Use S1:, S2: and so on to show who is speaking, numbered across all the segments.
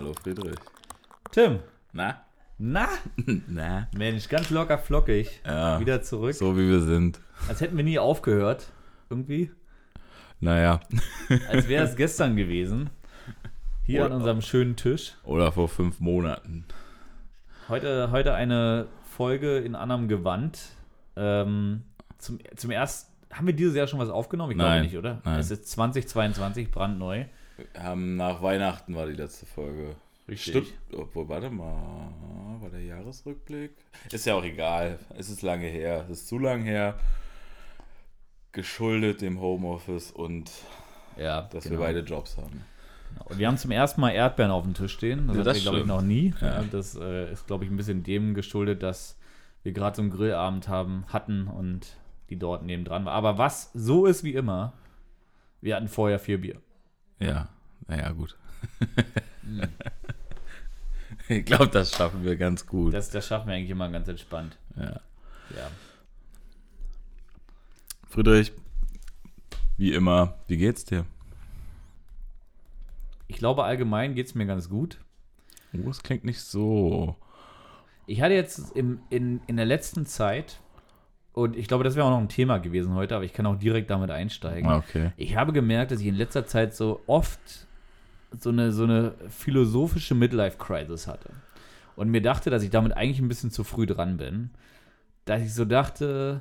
S1: Hallo Friedrich.
S2: Tim.
S1: Na?
S2: Na?
S1: Na?
S2: Mensch, ganz locker flockig.
S1: Ja.
S2: Wieder zurück.
S1: So wie wir sind.
S2: Als hätten wir nie aufgehört. Irgendwie.
S1: Naja.
S2: Als wäre es gestern gewesen. Hier an
S1: Oder-
S2: unserem schönen Tisch.
S1: Oder vor fünf Monaten.
S2: Heute, heute eine Folge in anderem Gewand. Ähm, zum, zum ersten. Haben wir dieses Jahr schon was aufgenommen? Ich glaube nicht, oder?
S1: nein.
S2: Es ist 2022, brandneu.
S1: Haben nach Weihnachten war die letzte Folge.
S2: Richtig.
S1: Stimmt. Obwohl, warte mal. War der Jahresrückblick? Ist ja auch egal. Es ist lange her. Es ist zu lang her. Geschuldet dem Homeoffice und
S2: Ja,
S1: dass
S2: genau.
S1: wir beide Jobs haben.
S2: Und wir haben zum ersten Mal Erdbeeren auf dem Tisch stehen. Das,
S1: Ja,
S2: hatten wir, glaube ich, noch nie.
S1: Ja,
S2: das äh, ist, glaube ich, ein bisschen dem geschuldet, dass wir gerade so einen Grillabend haben, hatten und die dort nebendran war. Aber was so ist wie immer, wir hatten vorher vier Bier.
S1: Ja, naja, gut.
S2: Hm.
S1: ich glaube, das schaffen wir ganz gut.
S2: Das, das schaffen wir eigentlich immer ganz entspannt.
S1: ja.
S2: Ja.
S1: Friedrich, wie immer, wie geht's dir?
S2: Ich glaube, allgemein geht es mir ganz gut.
S1: Oh, es klingt nicht so.
S2: Ich hatte jetzt im, in, in der letzten Zeit, und ich glaube, das wäre auch noch ein Thema gewesen heute, aber ich kann auch direkt damit einsteigen.
S1: Ah, Okay.
S2: Ich habe gemerkt, dass ich in letzter Zeit so oft so eine, so eine philosophische Midlife-Crisis hatte. Und mir dachte, dass ich damit eigentlich ein bisschen zu früh dran bin. Dass ich so dachte,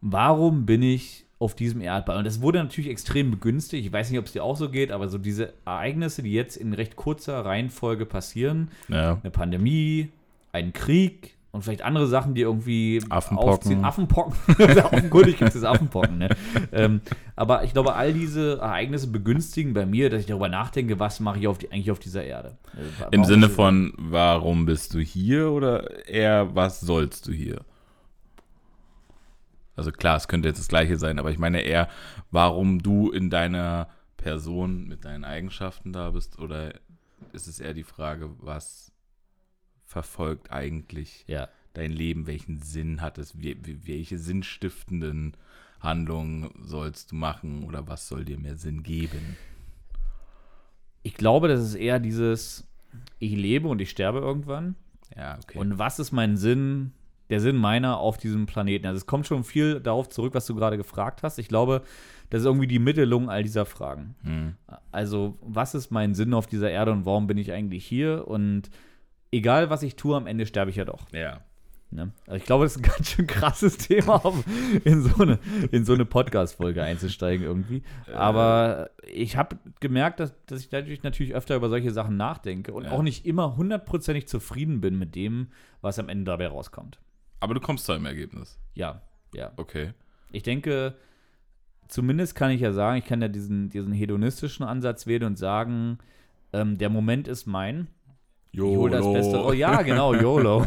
S2: warum bin ich auf diesem Erdball? Und das wurde natürlich extrem begünstigt. Ich weiß nicht, ob es dir auch so geht, aber so diese Ereignisse, die jetzt in recht kurzer Reihenfolge passieren,
S1: Ja.
S2: eine Pandemie, ein Krieg und vielleicht andere Sachen, die irgendwie
S1: Affenpocken.
S2: aufziehen. Affenpocken. Offenkundig gibt es Affenpocken. Ne? ähm, aber ich glaube, all diese Ereignisse begünstigen bei mir, dass ich darüber nachdenke, was mache ich auf die, eigentlich auf dieser Erde. Äh,
S1: Im Sinne von, warum bist du hier oder eher, was sollst du hier? Also klar, es könnte jetzt das gleiche sein, aber ich meine eher, warum du in deiner Person mit deinen Eigenschaften da bist oder ist es eher die Frage, was verfolgt eigentlich
S2: Ja.
S1: dein Leben, welchen Sinn hat es, welche sinnstiftenden Handlungen sollst du machen oder was soll dir mehr Sinn geben?
S2: Ich glaube, das ist eher dieses, ich lebe und ich sterbe irgendwann.
S1: Ja, okay.
S2: Und was ist mein Sinn, der Sinn meiner auf diesem Planeten? Also es kommt schon viel darauf zurück, was du gerade gefragt hast. Ich glaube, das ist irgendwie die Mittelung all dieser Fragen.
S1: hm.
S2: Also, was ist mein Sinn auf dieser Erde und warum bin ich eigentlich hier? Und egal, was ich tue, am Ende sterbe ich ja doch.
S1: Ja.
S2: Ne? Also ich glaube, das ist ein ganz schön krasses Thema, um in so eine, in so eine Podcast-Folge einzusteigen irgendwie. Aber ich habe gemerkt, dass, dass ich dadurch natürlich öfter über solche Sachen nachdenke und
S1: Ja.
S2: auch nicht immer hundertprozentig zufrieden bin mit dem, was am Ende dabei rauskommt.
S1: Aber du kommst zu einem Ergebnis.
S2: Ja, ja.
S1: Okay.
S2: Ich denke, zumindest kann ich ja sagen, ich kann ja diesen, diesen hedonistischen Ansatz wählen und sagen, ähm, der Moment ist mein. Ich hole das Beste. Oh ja, genau, YOLO.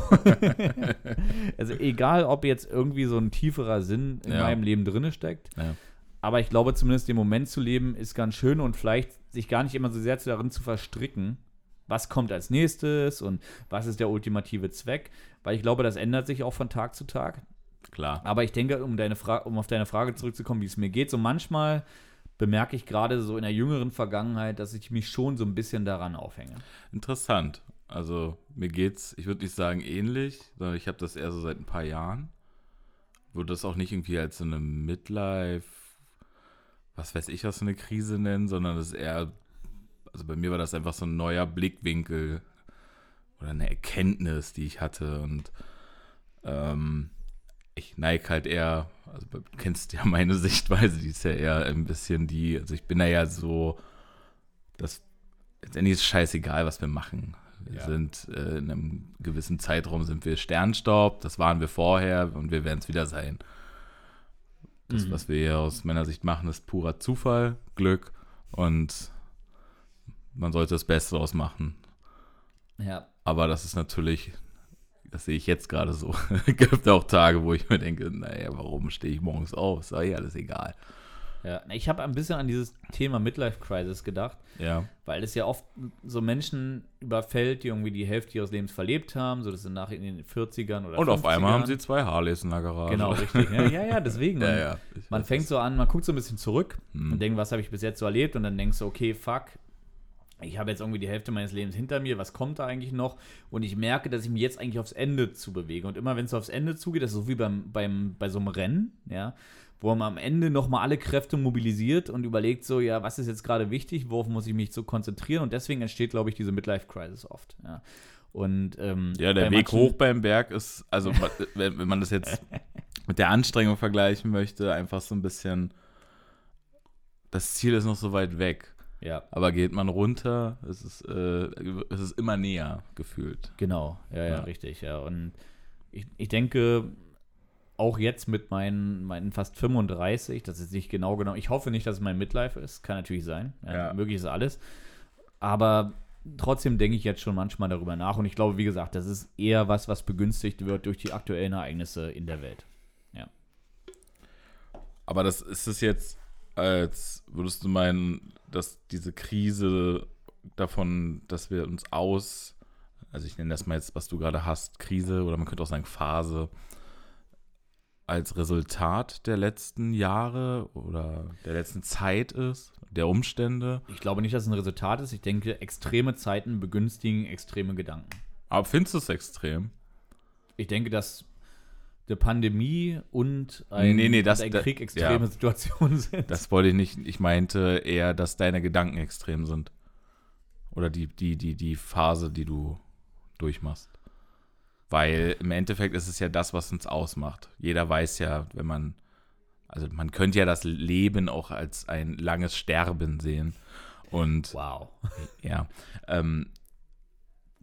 S2: also egal, ob jetzt irgendwie so ein tieferer Sinn in
S1: Ja.
S2: meinem Leben drinne steckt.
S1: Ja.
S2: Aber ich glaube, zumindest den Moment zu leben, ist ganz schön und vielleicht sich gar nicht immer so sehr darin zu verstricken, was kommt als nächstes und was ist der ultimative Zweck. Weil ich glaube, das ändert sich auch von Tag zu Tag.
S1: Klar.
S2: Aber ich denke, um, deine Fra um auf deine Frage zurückzukommen, wie es mir geht, so manchmal bemerke ich gerade so in der jüngeren Vergangenheit, dass ich mich schon so ein bisschen daran aufhänge.
S1: Interessant. Also mir geht's, ich würde nicht sagen ähnlich, sondern ich habe das eher so seit ein paar Jahren. Würde das auch nicht irgendwie als so eine Midlife, was weiß ich, was so eine Krise nennen, sondern das ist eher, also bei mir war das einfach so ein neuer Blickwinkel oder eine Erkenntnis, die ich hatte und ähm, ich neige halt eher, also du kennst ja meine Sichtweise, die ist ja eher ein bisschen die, also ich bin da ja so, das letztendlich ist es scheißegal, was wir machen. Wir
S2: Ja.
S1: sind äh, in einem gewissen Zeitraum sind wir Sternstaub, das waren wir vorher und wir werden es wieder sein. Das,
S2: Mhm.
S1: was wir hier aus meiner Sicht machen, ist purer Zufall, Glück und man sollte das Beste daraus machen.
S2: Ja.
S1: Aber das ist natürlich, das sehe ich jetzt gerade so. Es gibt auch Tage, wo ich mir denke, naja, warum stehe ich morgens auf? Ist doch eh alles egal.
S2: Ja, ich habe ein bisschen an dieses Thema Midlife Crisis gedacht,
S1: Ja,
S2: weil es ja oft so Menschen überfällt, die irgendwie die Hälfte ihres Lebens verlebt haben, so das sind nach in den 40ern oder
S1: und auf einmal
S2: 50ern.
S1: haben sie zwei Harleys in der Garage.
S2: Genau, richtig. Ne? Ja, ja, deswegen.
S1: Ja, ja.
S2: Man fängt so an, man guckt so ein bisschen zurück
S1: Hm.
S2: und denkt, was habe ich bis jetzt so erlebt? Und dann denkst du, okay, fuck, ich habe jetzt irgendwie die Hälfte meines Lebens hinter mir, was kommt da eigentlich noch? Und ich merke, dass ich mich jetzt eigentlich aufs Ende zu bewege. Und immer wenn es aufs Ende zugeht, das ist so wie beim, beim, bei so einem Rennen, ja, wo man am Ende nochmal alle Kräfte mobilisiert und überlegt so, ja, was ist jetzt gerade wichtig, worauf muss ich mich so konzentrieren? Und deswegen entsteht, glaube ich, diese Midlife-Crisis oft, ja. Und, ähm,
S1: ja, der Weg hoch beim Berg ist, also wenn, wenn man das jetzt mit der Anstrengung vergleichen möchte, einfach so ein bisschen, das Ziel ist noch so weit weg.
S2: Ja.
S1: Aber geht man runter, es ist, äh, es ist immer näher gefühlt.
S2: Genau, ja, ja, ja. richtig, ja. Und ich, ich denke, auch jetzt mit meinen, meinen fast 35, das ist nicht genau genau, ich hoffe nicht, dass es mein Midlife ist, kann natürlich sein, ja, ja. möglich ist alles, aber trotzdem denke ich jetzt schon manchmal darüber nach und ich glaube, wie gesagt, das ist eher was, was begünstigt wird durch die aktuellen Ereignisse in der Welt. Ja.
S1: Aber das ist es jetzt, als würdest du meinen, dass diese Krise davon, dass wir uns aus, also ich nenne das mal jetzt, was du gerade hast, Krise oder man könnte auch sagen Phase, als Resultat der letzten Jahre oder der letzten Zeit ist, der Umstände?
S2: Ich glaube nicht, dass es ein Resultat ist. Ich denke, extreme Zeiten begünstigen extreme Gedanken.
S1: Aber findest du es extrem?
S2: Ich denke, dass der Pandemie und ein,
S1: nee, nee, das,
S2: ein Krieg extreme ja, Situationen sind.
S1: Das wollte ich nicht. Ich meinte eher, dass deine Gedanken extrem sind. Oder die, die, die, die Phase, die du durchmachst. Weil im Endeffekt ist es ja das, was uns ausmacht. Jeder weiß ja, wenn man, also man könnte ja das Leben auch als ein langes Sterben sehen. Und
S2: wow.
S1: Ja. Ähm,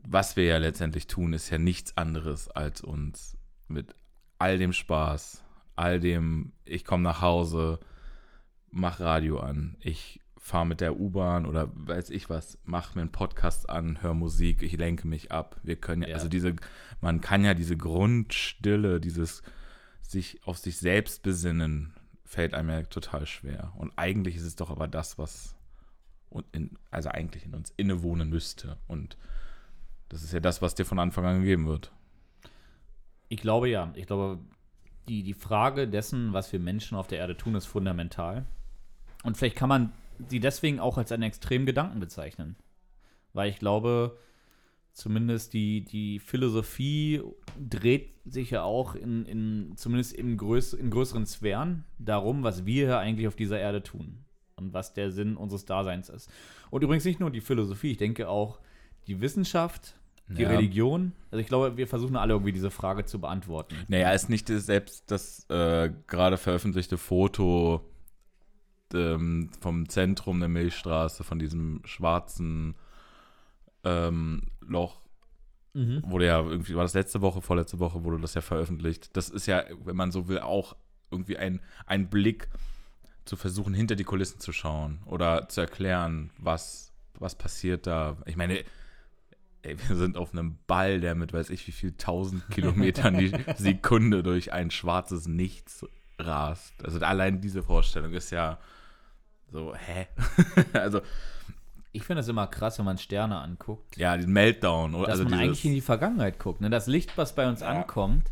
S1: was wir ja letztendlich tun, ist ja nichts anderes, als uns mit all dem Spaß, all dem, ich komme nach Hause, mach Radio an, ich fahre mit der U-Bahn oder weiß ich was, mach mir einen Podcast an, hör Musik, ich lenke mich ab. Wir können ja, ja, also diese, man kann ja diese Grundstille, dieses sich auf sich selbst besinnen, fällt einem ja total schwer. Und eigentlich ist es doch aber das, was in, also eigentlich in uns innewohnen müsste. Und das ist ja das, was dir von Anfang an gegeben wird.
S2: Ich glaube ja. Ich glaube, die, die Frage dessen, was wir Menschen auf der Erde tun, ist fundamental. Und vielleicht kann man sie deswegen auch als einen extremen Gedanken bezeichnen. Weil ich glaube, zumindest die, die Philosophie dreht sich ja auch in, in zumindest in, größ, in größeren Sphären darum, was wir hier eigentlich auf dieser Erde tun und was der Sinn unseres Daseins ist. Und übrigens nicht nur die Philosophie, ich denke auch die Wissenschaft die ja. Religion? Also ich glaube, wir versuchen alle irgendwie diese Frage zu beantworten.
S1: Naja, ist nicht selbst das äh, gerade veröffentlichte Foto ähm, vom Zentrum der Milchstraße, von diesem schwarzen ähm, Loch, mhm. wurde ja irgendwie, war das letzte Woche, vorletzte Woche wurde das ja veröffentlicht. Das ist ja, wenn man so will, auch irgendwie ein, ein Blick zu versuchen, hinter die Kulissen zu schauen oder zu erklären, was, was passiert da. Ich meine, ey, wir sind auf einem Ball, der mit weiß ich wie viel tausend Kilometern die Sekunde durch ein schwarzes Nichts rast. Also allein diese Vorstellung ist ja so, hä? also.
S2: Ich finde es immer krass, wenn man Sterne anguckt.
S1: Ja, den Meltdown.
S2: Oder? Dass also man eigentlich in die Vergangenheit guckt. Ne? Das Licht, was bei uns ja. ankommt,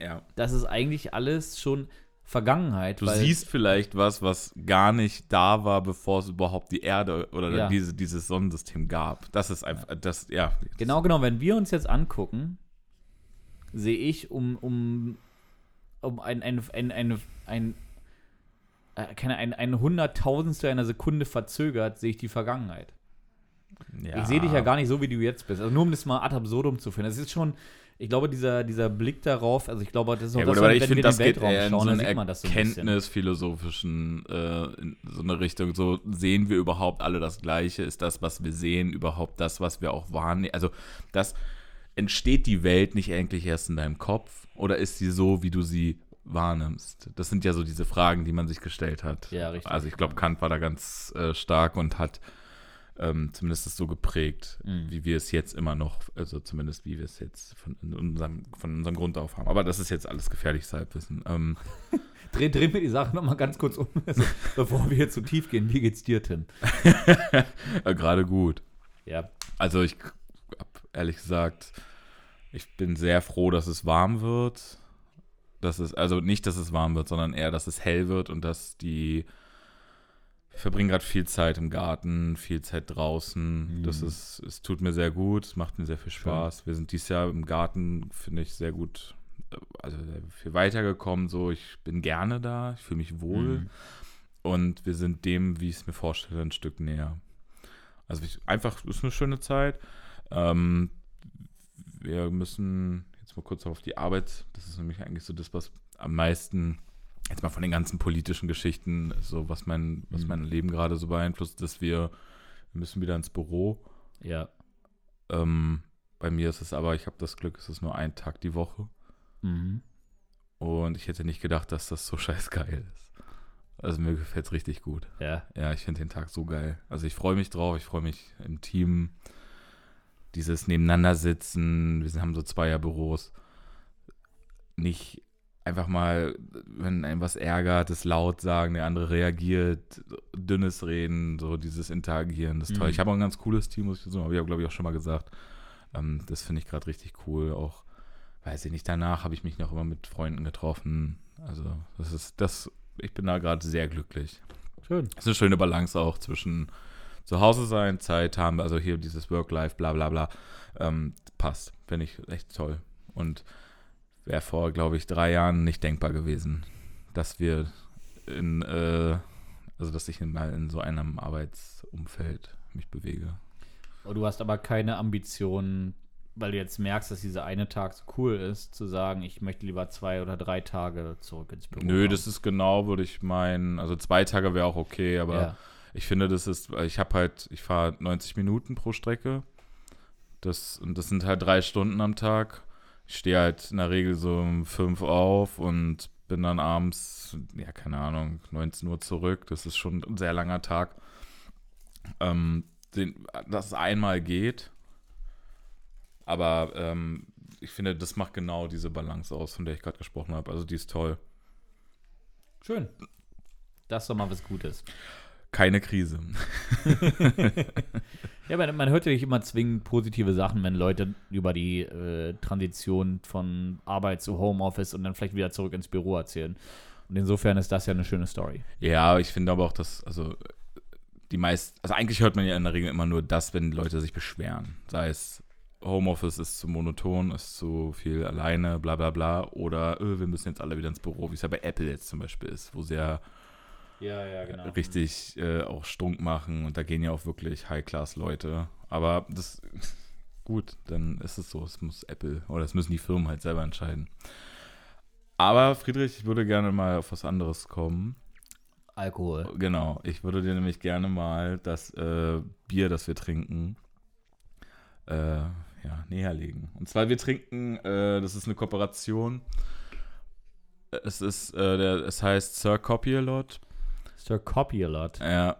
S1: ja.
S2: das ist eigentlich alles schon Vergangenheit.
S1: Du siehst vielleicht was, was gar nicht da war, bevor es überhaupt die Erde oder ja. diese, dieses Sonnensystem gab. Das ist einfach, das, ja.
S2: Genau, genau. Wenn wir uns jetzt angucken, sehe ich um, um, um ein, ein, ein, ein, ein äh, keine, ein, ein Hunderttausendstel einer Sekunde verzögert, sehe ich die Vergangenheit. Ja. Ich sehe dich ja gar nicht so, wie du jetzt bist. Also nur um das mal ad absurdum zu finden. Das ist schon, ich glaube, dieser, dieser Blick darauf, also ich glaube, das ist auch
S1: ja,
S2: das,
S1: wenn ich finde, das geht eher schauen, in so einen erkenntnisphilosophischen, äh, in so eine Richtung, so sehen wir überhaupt alle das Gleiche? Ist das, was wir sehen, überhaupt das, was wir auch wahrnehmen? Also, das entsteht die Welt nicht eigentlich erst in deinem Kopf oder ist sie so, wie du sie wahrnimmst? Das sind ja so diese Fragen, die man sich gestellt hat.
S2: Ja, richtig.
S1: Also ich glaube, Kant war da ganz äh, stark und hat ähm, zumindest so geprägt, mhm. wie wir es jetzt immer noch, also zumindest wie wir es jetzt von unserem, von unserem Grund auf haben. Aber das ist jetzt alles gefährliches Halbwissen. Ähm,
S2: Dreh, drehen wir die Sache nochmal ganz kurz um, also, bevor wir jetzt zu tief gehen. Wie geht's dir, Tim?
S1: Äh, gerade gut.
S2: Ja.
S1: Also ich habe ehrlich gesagt, ich bin sehr froh, dass es warm wird. Dass es, also nicht, dass es warm wird, sondern eher, dass es hell wird und dass die ich verbringe gerade viel Zeit im Garten, viel Zeit draußen. Das
S2: Mhm.
S1: ist, es tut mir sehr gut, es macht mir sehr viel Spaß. Wir sind dieses Jahr im Garten, finde ich, sehr gut, äh, also sehr viel weitergekommen. So, ich bin gerne da, ich fühle mich wohl
S2: Mhm.
S1: und wir sind dem, wie ich es mir vorstelle, ein Stück näher. Also ich, einfach, es ist eine schöne Zeit. Ähm, wir müssen jetzt mal kurz auf die Arbeit. Das ist nämlich eigentlich so das, was am meisten, jetzt mal von den ganzen politischen Geschichten, so was mein, was
S2: Mhm.
S1: mein Leben gerade so beeinflusst, dass wir, wir müssen wieder ins Büro.
S2: Ja.
S1: Ähm, bei mir ist es aber, ich habe das Glück, es ist nur ein Tag die Woche.
S2: Mhm.
S1: Und ich hätte nicht gedacht, dass das so scheiß geil ist. Also mir gefällt es richtig gut.
S2: Ja.
S1: Ja, ich finde den Tag so geil. Also ich freue mich drauf, ich freue mich im Team. Dieses Nebeneinander-Sitzen, wir haben so Zweierbüros. Nicht einfach mal, wenn einem was ärgert, das laut sagen, der andere reagiert, dünnes Reden, so dieses Interagieren, das ist toll.
S2: Mhm.
S1: Ich habe auch ein ganz cooles Team, muss ich sagen, habe ich, glaube ich, auch schon mal gesagt. Ähm, das finde ich gerade richtig cool. Auch, weiß ich nicht, danach habe ich mich noch immer mit Freunden getroffen. Also das ist, das, ich bin da gerade sehr glücklich.
S2: Schön.
S1: Es ist eine schöne Balance auch zwischen zu Hause sein, Zeit haben, also hier dieses Work-Life, bla bla bla. Ähm, passt. Finde ich echt toll. Und wäre vor, glaube ich, drei Jahren nicht denkbar gewesen, dass wir in, äh, also dass ich mal in so einem Arbeitsumfeld mich bewege.
S2: Oh, du hast aber keine Ambitionen, weil du jetzt merkst, dass dieser eine Tag so cool ist, zu sagen, ich möchte lieber zwei oder drei Tage zurück ins Büro.
S1: Nö,
S2: kommen.
S1: das ist genau, würde ich meinen, also zwei Tage wäre auch okay, aber
S2: ja.
S1: Ich finde, das ist, ich habe halt, ich fahre 90 Minuten pro Strecke. Das, und das sind halt drei Stunden am Tag. Ich stehe halt in der Regel so um fünf auf und bin dann abends, ja, keine Ahnung, 19 Uhr zurück. Das ist schon ein sehr langer Tag. Ähm, den, dass einmal geht. Aber ähm, ich finde, das macht genau diese Balance aus, von der ich gerade gesprochen habe. Also die ist toll.
S2: Schön. Das ist doch mal was Gutes.
S1: Keine Krise.
S2: Ja, man, man hört ja nicht immer zwingend positive Sachen, wenn Leute über die äh, Transition von Arbeit zu Homeoffice und dann vielleicht wieder zurück ins Büro erzählen. Und insofern ist das ja eine schöne Story.
S1: Ja, ich finde aber auch, dass, also die meisten, also eigentlich hört man ja in der Regel immer nur das, wenn Leute sich beschweren. Sei es Homeoffice ist zu monoton, ist zu viel alleine, bla bla bla. Oder öh, wir müssen jetzt alle wieder ins Büro, wie es ja bei Apple jetzt zum Beispiel ist, wo sie ja
S2: Ja, ja, genau.
S1: richtig äh, auch stunk machen und da gehen ja auch wirklich High-Class-Leute. Aber das, gut, dann ist es so. Es muss Apple oder es müssen die Firmen halt selber entscheiden. Aber Friedrich, ich würde gerne mal auf was anderes kommen.
S2: Alkohol.
S1: Genau, ich würde dir nämlich gerne mal das äh, Bier, das wir trinken, äh, ja, näherlegen. Und zwar, wir trinken, äh, das ist eine Kooperation. Es ist, äh, der, es heißt Sir Copilot.
S2: Sir Copilot.
S1: Ja,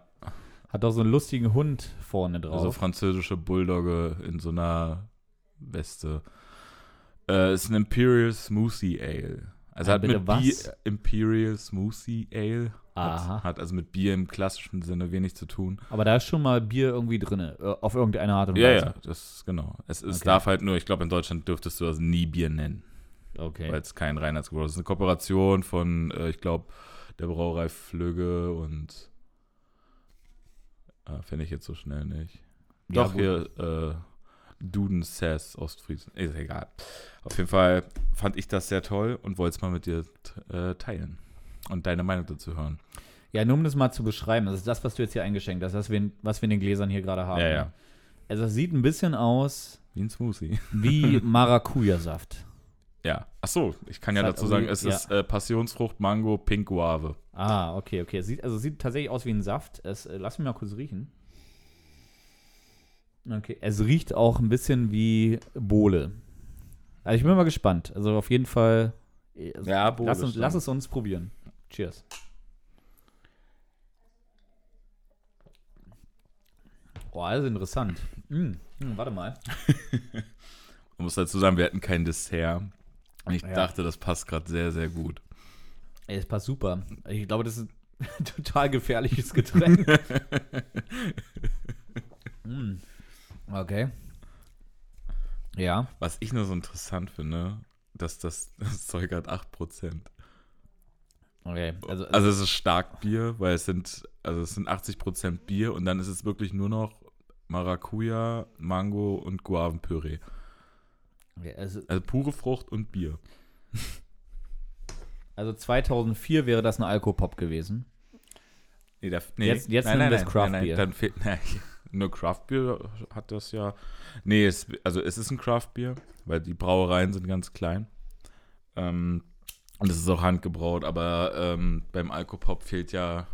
S2: Hat doch so einen lustigen Hund vorne drauf.
S1: also französische Bulldogge in so einer Weste. Äh, ist ein Imperial Smoothie Ale. Also
S2: Ah,
S1: hat mit
S2: was?
S1: Bier, Imperial Smoothie Ale
S2: Aha.
S1: hat, hat also mit Bier im klassischen Sinne wenig zu tun.
S2: Aber da ist schon mal Bier irgendwie drin, äh, auf irgendeine Art und
S1: Ja,
S2: Weise.
S1: ja, das ist genau. Es, es
S2: Okay.
S1: darf halt nur, ich glaube, in Deutschland dürftest du das nie Bier nennen,
S2: Okay.
S1: weil es kein Reinheitsgebot ist. Es ist eine Kooperation von, äh, ich glaube, der Brauerei Flügge und äh, finde ich jetzt so schnell nicht.
S2: Ja,
S1: Doch, hier, äh, Duden Sass Ostfriesen. Ist egal. Auf jeden Fall fand ich das sehr toll und wollte es mal mit dir t- äh, teilen und deine Meinung dazu hören.
S2: Ja, nur um das mal zu beschreiben, das ist das, was du jetzt hier eingeschenkt hast, was wir in, was wir in den Gläsern hier gerade haben.
S1: Ja, ja.
S2: Also es sieht ein bisschen aus
S1: Wie ein Smoothie.
S2: wie Maracuja-Saft.
S1: Ach so, ich kann ja
S2: Es hat
S1: dazu sagen, es
S2: ja.
S1: ist äh, Passionsfrucht, Mango, Pink Guave.
S2: Ah, okay, okay. Es sieht, also sieht tatsächlich aus wie ein Saft. Es, äh, lass mich mal kurz riechen. Okay, es riecht auch ein bisschen wie Bohle. Also ich bin mal gespannt. Also auf jeden Fall. äh,
S1: Ja, Bohle,
S2: lass, uns, lass es uns probieren. Cheers. Boah, das ist interessant. Mm, mm, warte mal.
S1: Man muss dazu sagen, wir hatten kein Dessert. Ich
S2: Ja.
S1: dachte, das passt gerade sehr, sehr gut.
S2: Ey, es passt super. Ich glaube, das ist ein total gefährliches Getränk. mm. Okay. Ja.
S1: Was ich nur so interessant finde, dass das, das Zeug hat 8%.
S2: Okay, also,
S1: Also es ist Starkbier, weil es sind, also es sind 80% Bier und dann ist es wirklich nur noch Maracuja, Mango und Guavenpüree.
S2: Also,
S1: Also pure Frucht und Bier.
S2: also 2004 wäre das ein Alkopop gewesen.
S1: Nee, da,
S2: Jetzt- jetzt nimm das Craft-Bier.
S1: dann fehlt, nein, nur Craftbier hat das ja. Nee, es, also es ist ein Craftbier, weil die Brauereien sind ganz klein. Ähm, und es ist auch handgebraut, aber ähm, beim Alkopop fehlt ja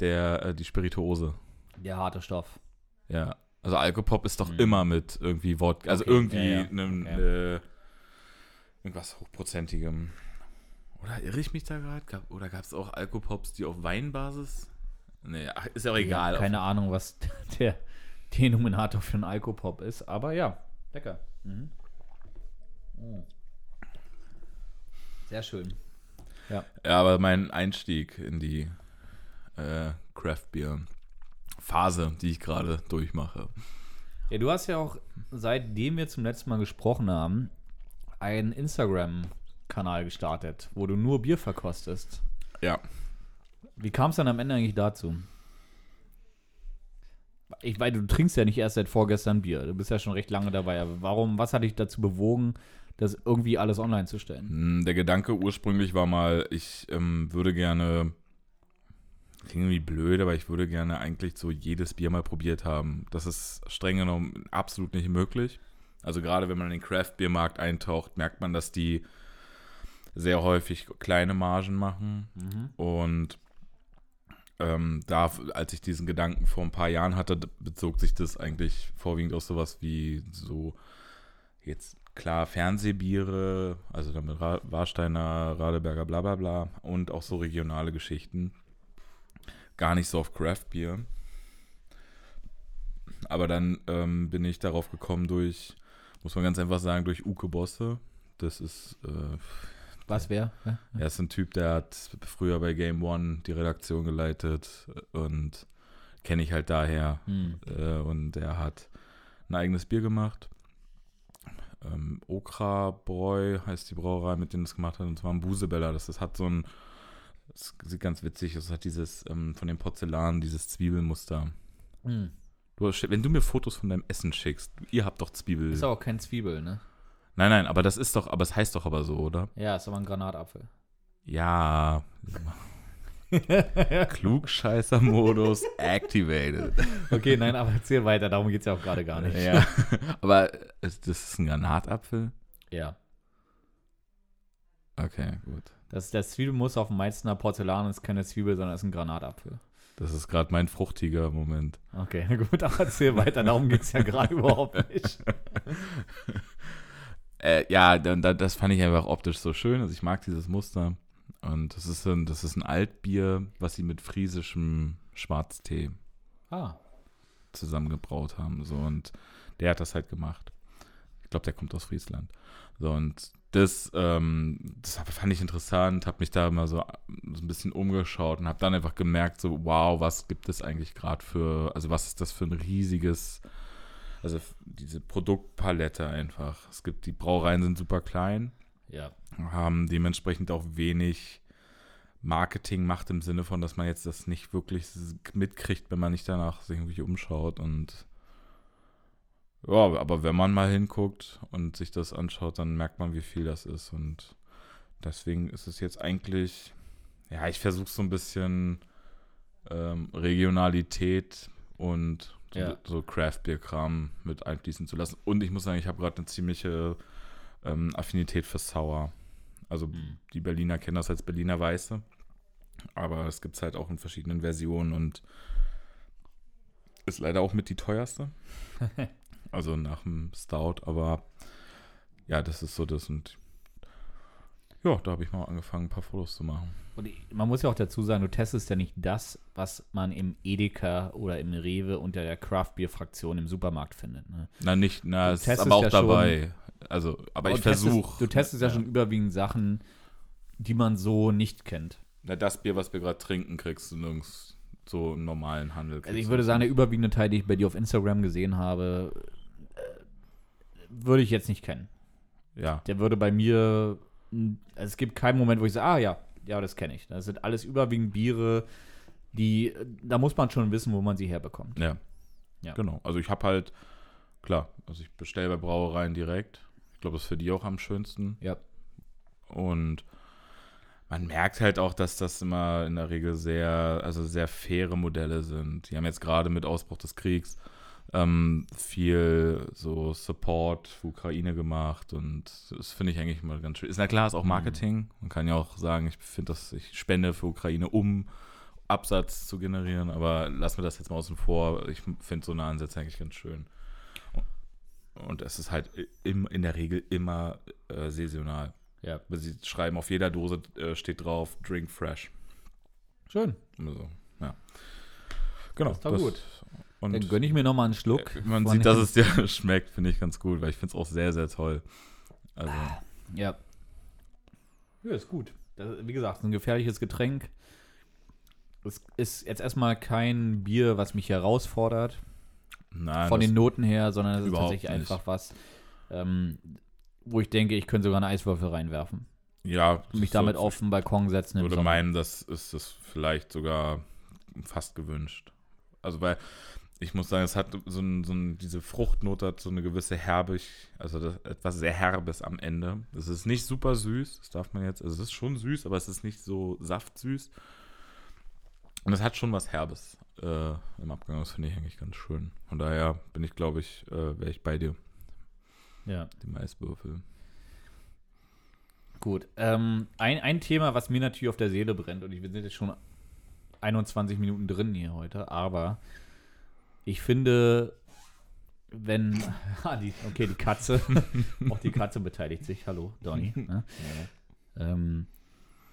S1: der, äh, die Spirituose.
S2: Der harte Stoff.
S1: Ja. Also Alkopop ist doch
S2: Mhm.
S1: immer mit irgendwie Wort, also
S2: Okay,
S1: irgendwie
S2: ja, ja.
S1: einem
S2: Okay.
S1: äh, irgendwas hochprozentigem. Oder irre ich mich da gerade? Gab, oder gab es auch Alkopops, die auf Weinbasis? Nee, ach, ist ja auch egal.
S2: Ja, keine Ahnung, was der Denominator für einen Alkopop ist, aber ja, lecker. Mhm. Mm. Sehr schön.
S1: Ja, aber mein Einstieg in die äh, Craft Beer Phase, die ich gerade durchmache.
S2: Ja, du hast ja auch, seitdem wir zum letzten Mal gesprochen haben, einen Instagram-Kanal gestartet, wo du nur Bier verkostest.
S1: Ja.
S2: Wie kam es dann am Ende eigentlich dazu? Ich weiß, du trinkst ja nicht erst seit vorgestern Bier. Du bist ja schon recht lange dabei. Aber warum, was hat dich dazu bewogen, das irgendwie alles online zu stellen?
S1: Hm, Der Gedanke ursprünglich war mal, ich ähm, würde gerne, klingt irgendwie blöd, aber ich würde gerne eigentlich so jedes Bier mal probiert haben. Das ist streng genommen absolut nicht möglich. Also gerade wenn man in den Craft-Biermarkt eintaucht, merkt man, dass die sehr häufig kleine Margen machen. Und ähm, da, als ich diesen Gedanken vor ein paar Jahren hatte, bezog sich das eigentlich vorwiegend auf sowas wie so jetzt klar Fernsehbiere, also damit Ra Warsteiner, Radeberger, bla bla bla und auch so regionale Geschichten. Gar nicht so auf Craft-Bier. Aber dann ähm, bin ich darauf gekommen durch, muss man ganz einfach sagen, durch Uke Bosse. Das ist äh,
S2: Was wer? Ja?
S1: er ist ein Typ, der hat früher bei Game One die Redaktion geleitet und kenne ich halt daher.
S2: Hm.
S1: Äh, und er hat ein eigenes Bier gemacht. Ähm, Okra Bräu heißt die Brauerei, mit denen das gemacht hat. Und zwar ein Busebeller. Das, das hat so ein, das sieht ganz witzig aus. Das hat dieses, ähm, von dem Porzellan, dieses Zwiebelmuster.
S2: Hm.
S1: Du, wenn du mir Fotos von deinem Essen schickst, ihr habt doch Zwiebel.
S2: Ist aber auch kein Zwiebel, ne?
S1: Nein, nein, aber das ist doch, aber es heißt doch aber so, oder?
S2: Ja, ist aber ein Granatapfel.
S1: Ja. Klugscheißer-Modus activated.
S2: Okay, nein, aber erzähl weiter, darum geht es ja auch gerade gar nicht.
S1: Ja. Aber es- das ist ein Granatapfel?
S2: ja.
S1: Okay, gut.
S2: Das, das Zwiebelmus auf dem Meißner Porzellan ist keine Zwiebel, sondern ist ein Granatapfel.
S1: Das ist gerade mein fruchtiger Moment.
S2: Okay, gut, aber erzähl weiter, darum geht es ja gerade überhaupt nicht.
S1: Äh, ja, das fand ich einfach optisch so schön. Also ich mag dieses Muster. Und das ist ein, das ist ein Altbier, was sie mit friesischem Schwarztee
S2: Ah,
S1: zusammengebraut haben. So, und der hat das halt gemacht. Ich glaube, der kommt aus Friesland. So, und das, ähm, das fand ich interessant, habe mich da mal so, so ein bisschen umgeschaut und habe dann einfach gemerkt, so, wow, was gibt es eigentlich gerade für, also was ist das für ein riesiges, also diese Produktpalette einfach. Es gibt, die Brauereien sind super klein,
S2: ja.
S1: haben dementsprechend auch wenig Marketing macht im Sinne von, dass man jetzt das nicht wirklich mitkriegt, wenn man nicht danach sich irgendwie umschaut und ja, aber wenn man mal hinguckt und sich das anschaut, dann merkt man, wie viel das ist und deswegen ist es jetzt eigentlich, ja, ich versuche so ein bisschen ähm, Regionalität und so,
S2: Ja.
S1: so Craft-Bier-Kram mit einfließen zu lassen. Und ich muss sagen, ich habe gerade eine ziemliche ähm, Affinität für Sauer. Also
S2: Hm.
S1: die Berliner kennen das als Berliner Weiße. Aber es gibt es halt auch in verschiedenen Versionen und ist leider auch mit die teuerste. also nach dem Stout, aber ja, das ist so das und ja, da habe ich mal angefangen, ein paar Fotos zu machen.
S2: Und man muss ja auch dazu sagen, du testest ja nicht das, was man im Edeka oder im Rewe unter der Craft-Bier-Fraktion im Supermarkt findet. Ne?
S1: Na, nicht, na,
S2: Du
S1: es ist aber auch
S2: ja schon-
S1: dabei. Also, aber ich
S2: du testest-
S1: versuche.
S2: Du testest ja, schon überwiegend Sachen, die man so nicht kennt.
S1: Na, das Bier, was wir gerade trinken, kriegst du nirgends so im normalen Handel.
S2: Also ich würde sagen, der überwiegende Teil, den ich bei dir auf Instagram gesehen habe, würde ich jetzt nicht kennen.
S1: ja,
S2: Der würde bei mir, also es gibt keinen Moment, wo ich sage, ah ja, Ja, das kenne ich. Das sind alles überwiegend Biere, die, da muss man schon wissen, wo man sie herbekommt.
S1: Ja.
S2: Ja.
S1: Genau. Also ich habe halt, klar, also ich bestelle bei Brauereien direkt. Ich glaube, das ist für die auch am schönsten.
S2: Ja.
S1: Und man merkt halt auch, dass das immer in der Regel sehr, also sehr faire Modelle sind. Die haben jetzt gerade mit Ausbruch des Kriegs ähm, viel so Support für Ukraine gemacht und das finde ich eigentlich mal ganz schön. Ist na klar, ist auch Marketing. Man kann ja auch sagen, ich finde das, ich spende für Ukraine, um Absatz zu generieren, aber lassen wir das jetzt mal außen vor. Ich finde so eine Ansätze eigentlich ganz schön. Und es ist halt im, in der Regel immer äh, saisonal.
S2: Ja.
S1: Sie schreiben auf jeder Dose äh, steht drauf, drink fresh.
S2: Schön.
S1: Also, ja. Genau.
S2: Das ist doch gut.
S1: Und
S2: Dann gönne ich mir nochmal einen Schluck.
S1: man sieht, dass es dir schmeckt, finde ich ganz gut, weil ich finde es auch sehr, sehr toll. Also,
S2: Ja. Ja, ist gut. Das, wie gesagt, ein gefährliches Getränk. Es ist jetzt erstmal kein Bier, was mich herausfordert,
S1: nein,
S2: von den Noten her, sondern es ist tatsächlich
S1: nicht.
S2: einfach was, ähm, wo ich denke, ich könnte sogar einen Eiswürfel reinwerfen.
S1: ja,
S2: Und mich
S1: so-
S2: damit auf den Balkon setzen.
S1: Ich würde
S2: Sommer.
S1: meinen, das ist das vielleicht sogar fast gewünscht. Also, weil ich muss sagen, es hat so, ein, so ein, diese Fruchtnote hat so eine gewisse herbig, also das, etwas sehr Herbes am Ende. Es ist nicht super süß, das darf man jetzt, also es ist schon süß, aber es ist nicht so saftsüß. Und es hat schon was Herbes äh, im Abgang, das finde ich eigentlich ganz schön. Von daher bin ich, glaube ich, äh, wäre ich bei dir,
S2: Ja.
S1: die Maiswürfel.
S2: Gut. Ähm, ein, ein Thema, was mir natürlich auf der Seele brennt, und ich, sind jetzt schon 21 Minuten drin hier heute, aber ich finde, wenn. Ah, die, okay, die Katze. auch die Katze beteiligt sich. Hallo, Donny. Ne? Ähm,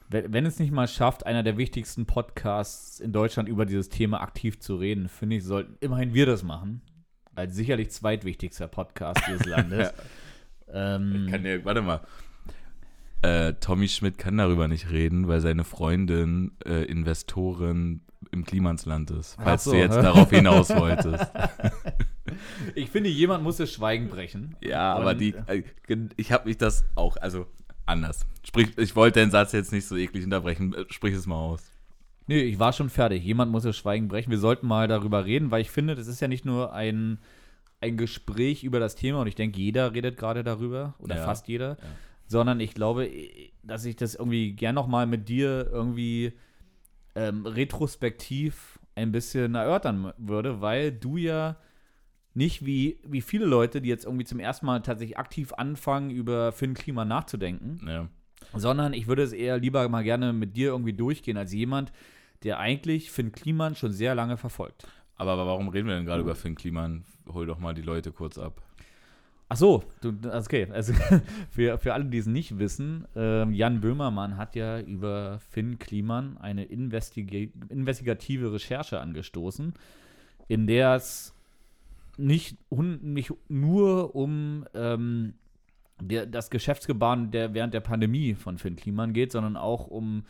S2: wenn, wenn es nicht mal schafft, einer der wichtigsten Podcasts in Deutschland über dieses Thema aktiv zu reden, finde ich, sollten immerhin wir das machen. Als sicherlich zweitwichtigster Podcast dieses Landes. ähm,
S1: Kann der, warte mal. Äh, Tommy Schmidt kann darüber nicht reden, weil seine Freundin äh, Investorin im Klimansland ist. Falls
S2: so.
S1: du jetzt darauf hinaus wolltest.
S2: ich finde, jemand muss das Schweigen brechen.
S1: Ja, aber die, äh, ich habe mich das auch, also anders. Sprich, ich wollte den Satz jetzt nicht so eklig unterbrechen. Äh, Sprich es mal aus.
S2: Nee, ich war schon fertig. Jemand muss das Schweigen brechen. Wir sollten mal darüber reden, weil ich finde, das ist ja nicht nur ein, ein Gespräch über das Thema und ich denke, jeder redet gerade darüber oder
S1: Ja.
S2: fast jeder, sondern ich glaube, dass ich das irgendwie gern nochmal mit dir irgendwie ähm, retrospektiv ein bisschen erörtern würde, weil du ja nicht wie, wie viele Leute, die jetzt irgendwie zum ersten Mal tatsächlich aktiv anfangen, über Finn Klima nachzudenken,
S1: Ja.
S2: sondern ich würde es eher lieber mal gerne mit dir irgendwie durchgehen, als jemand, der eigentlich Finn Kliman schon sehr lange verfolgt.
S1: Aber, aber warum reden wir denn gerade über Finn Kliman? Hol doch mal die Leute kurz ab.
S2: Ach so, du, okay. Also für, für alle, die es nicht wissen, ähm, Jan Böhmermann hat ja über Finn Kliman eine investige, investigative Recherche angestoßen, in der es nicht, nicht nur um ähm, der, das Geschäftsgebaren der während der Pandemie von Finn Kliman geht, sondern auch um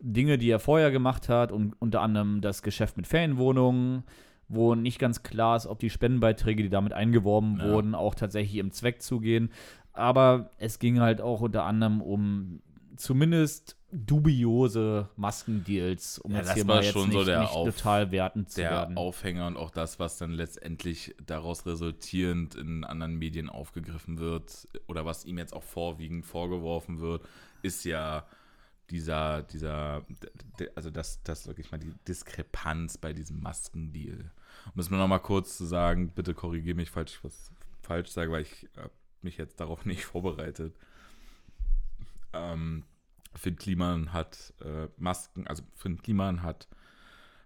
S2: Dinge, die er vorher gemacht hat, und unter anderem das Geschäft mit Ferienwohnungen, wo nicht ganz klar ist, ob die Spendenbeiträge, die damit eingeworben
S1: Ja.
S2: wurden, auch tatsächlich im Zweck zugehen. Aber es ging halt auch unter anderem um zumindest dubiose Maskendeals, um
S1: Ja,
S2: jetzt
S1: das
S2: hier
S1: war
S2: mal jetzt
S1: schon
S2: nicht,
S1: so der
S2: nicht
S1: Auf-
S2: total wertend zu
S1: der
S2: werden.
S1: Aufhänger und auch das, was dann letztendlich daraus resultierend in anderen Medien aufgegriffen wird oder was ihm jetzt auch vorwiegend vorgeworfen wird, ist ja dieser, dieser, also das, das wirklich mal die Diskrepanz bei diesem Maskendeal. Um es mir nochmal kurz zu sagen, bitte korrigiere mich, falls ich was falsch sage, weil ich mich jetzt darauf nicht vorbereitet. Ähm, Finn Kliman hat äh, Masken, also Finn Kliman hat,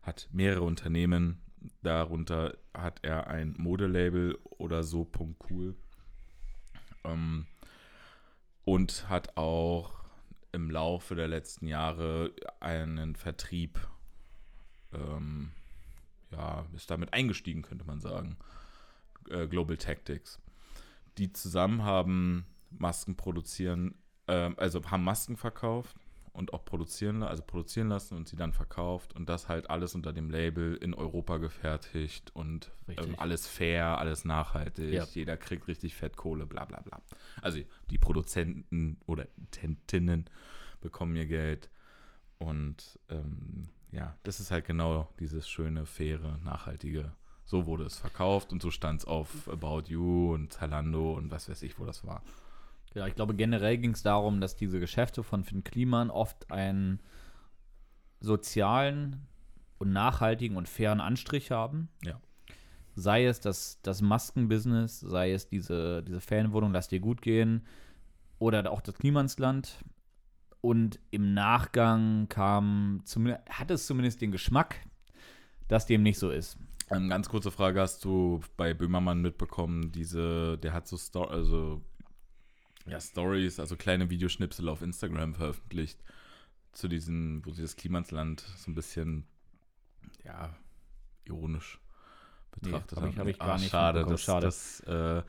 S1: hat mehrere Unternehmen. Darunter hat er ein Modelabel oder so cool. Ähm, und hat auch im Laufe der letzten Jahre einen Vertrieb, ähm, ja, ist damit eingestiegen, könnte man sagen. Äh, Global Tactics. Die zusammen haben Masken produzieren, ähm, also haben Masken verkauft und auch produzieren, also produzieren lassen und sie dann verkauft und das halt alles unter dem Label in Europa gefertigt und ähm, alles fair, alles nachhaltig,
S2: Ja.
S1: jeder kriegt richtig Fettkohle, bla bla bla. Also die Produzenten oder Tentinnen bekommen ihr Geld. Und ähm, ja, das ist halt genau dieses schöne, faire, nachhaltige. So wurde es verkauft und so stand es auf About You und Zalando und was weiß ich, wo das war.
S2: Ja, ich glaube, generell ging es darum, dass diese Geschäfte von Finn Kliman oft einen sozialen und nachhaltigen und fairen Anstrich haben.
S1: Ja.
S2: Sei es das, das Maskenbusiness, sei es diese, diese Ferienwohnung, lass dir gut gehen, oder auch das Klimansland. Und im Nachgang kam, zumindest, hat es zumindest den Geschmack, dass dem nicht so ist.
S1: Ähm, ganz kurze Frage: Hast du bei Böhmermann mitbekommen, diese, der hat so Sto also ja, Stories, also kleine Videoschnipsel auf Instagram veröffentlicht zu diesen, wo sie das Klimansland so ein bisschen, ja, ironisch betrachtet
S2: hab ich-
S1: haben.
S2: hab ich
S1: Ah,
S2: gar nicht
S1: schade, das,
S2: schade.
S1: Das, äh,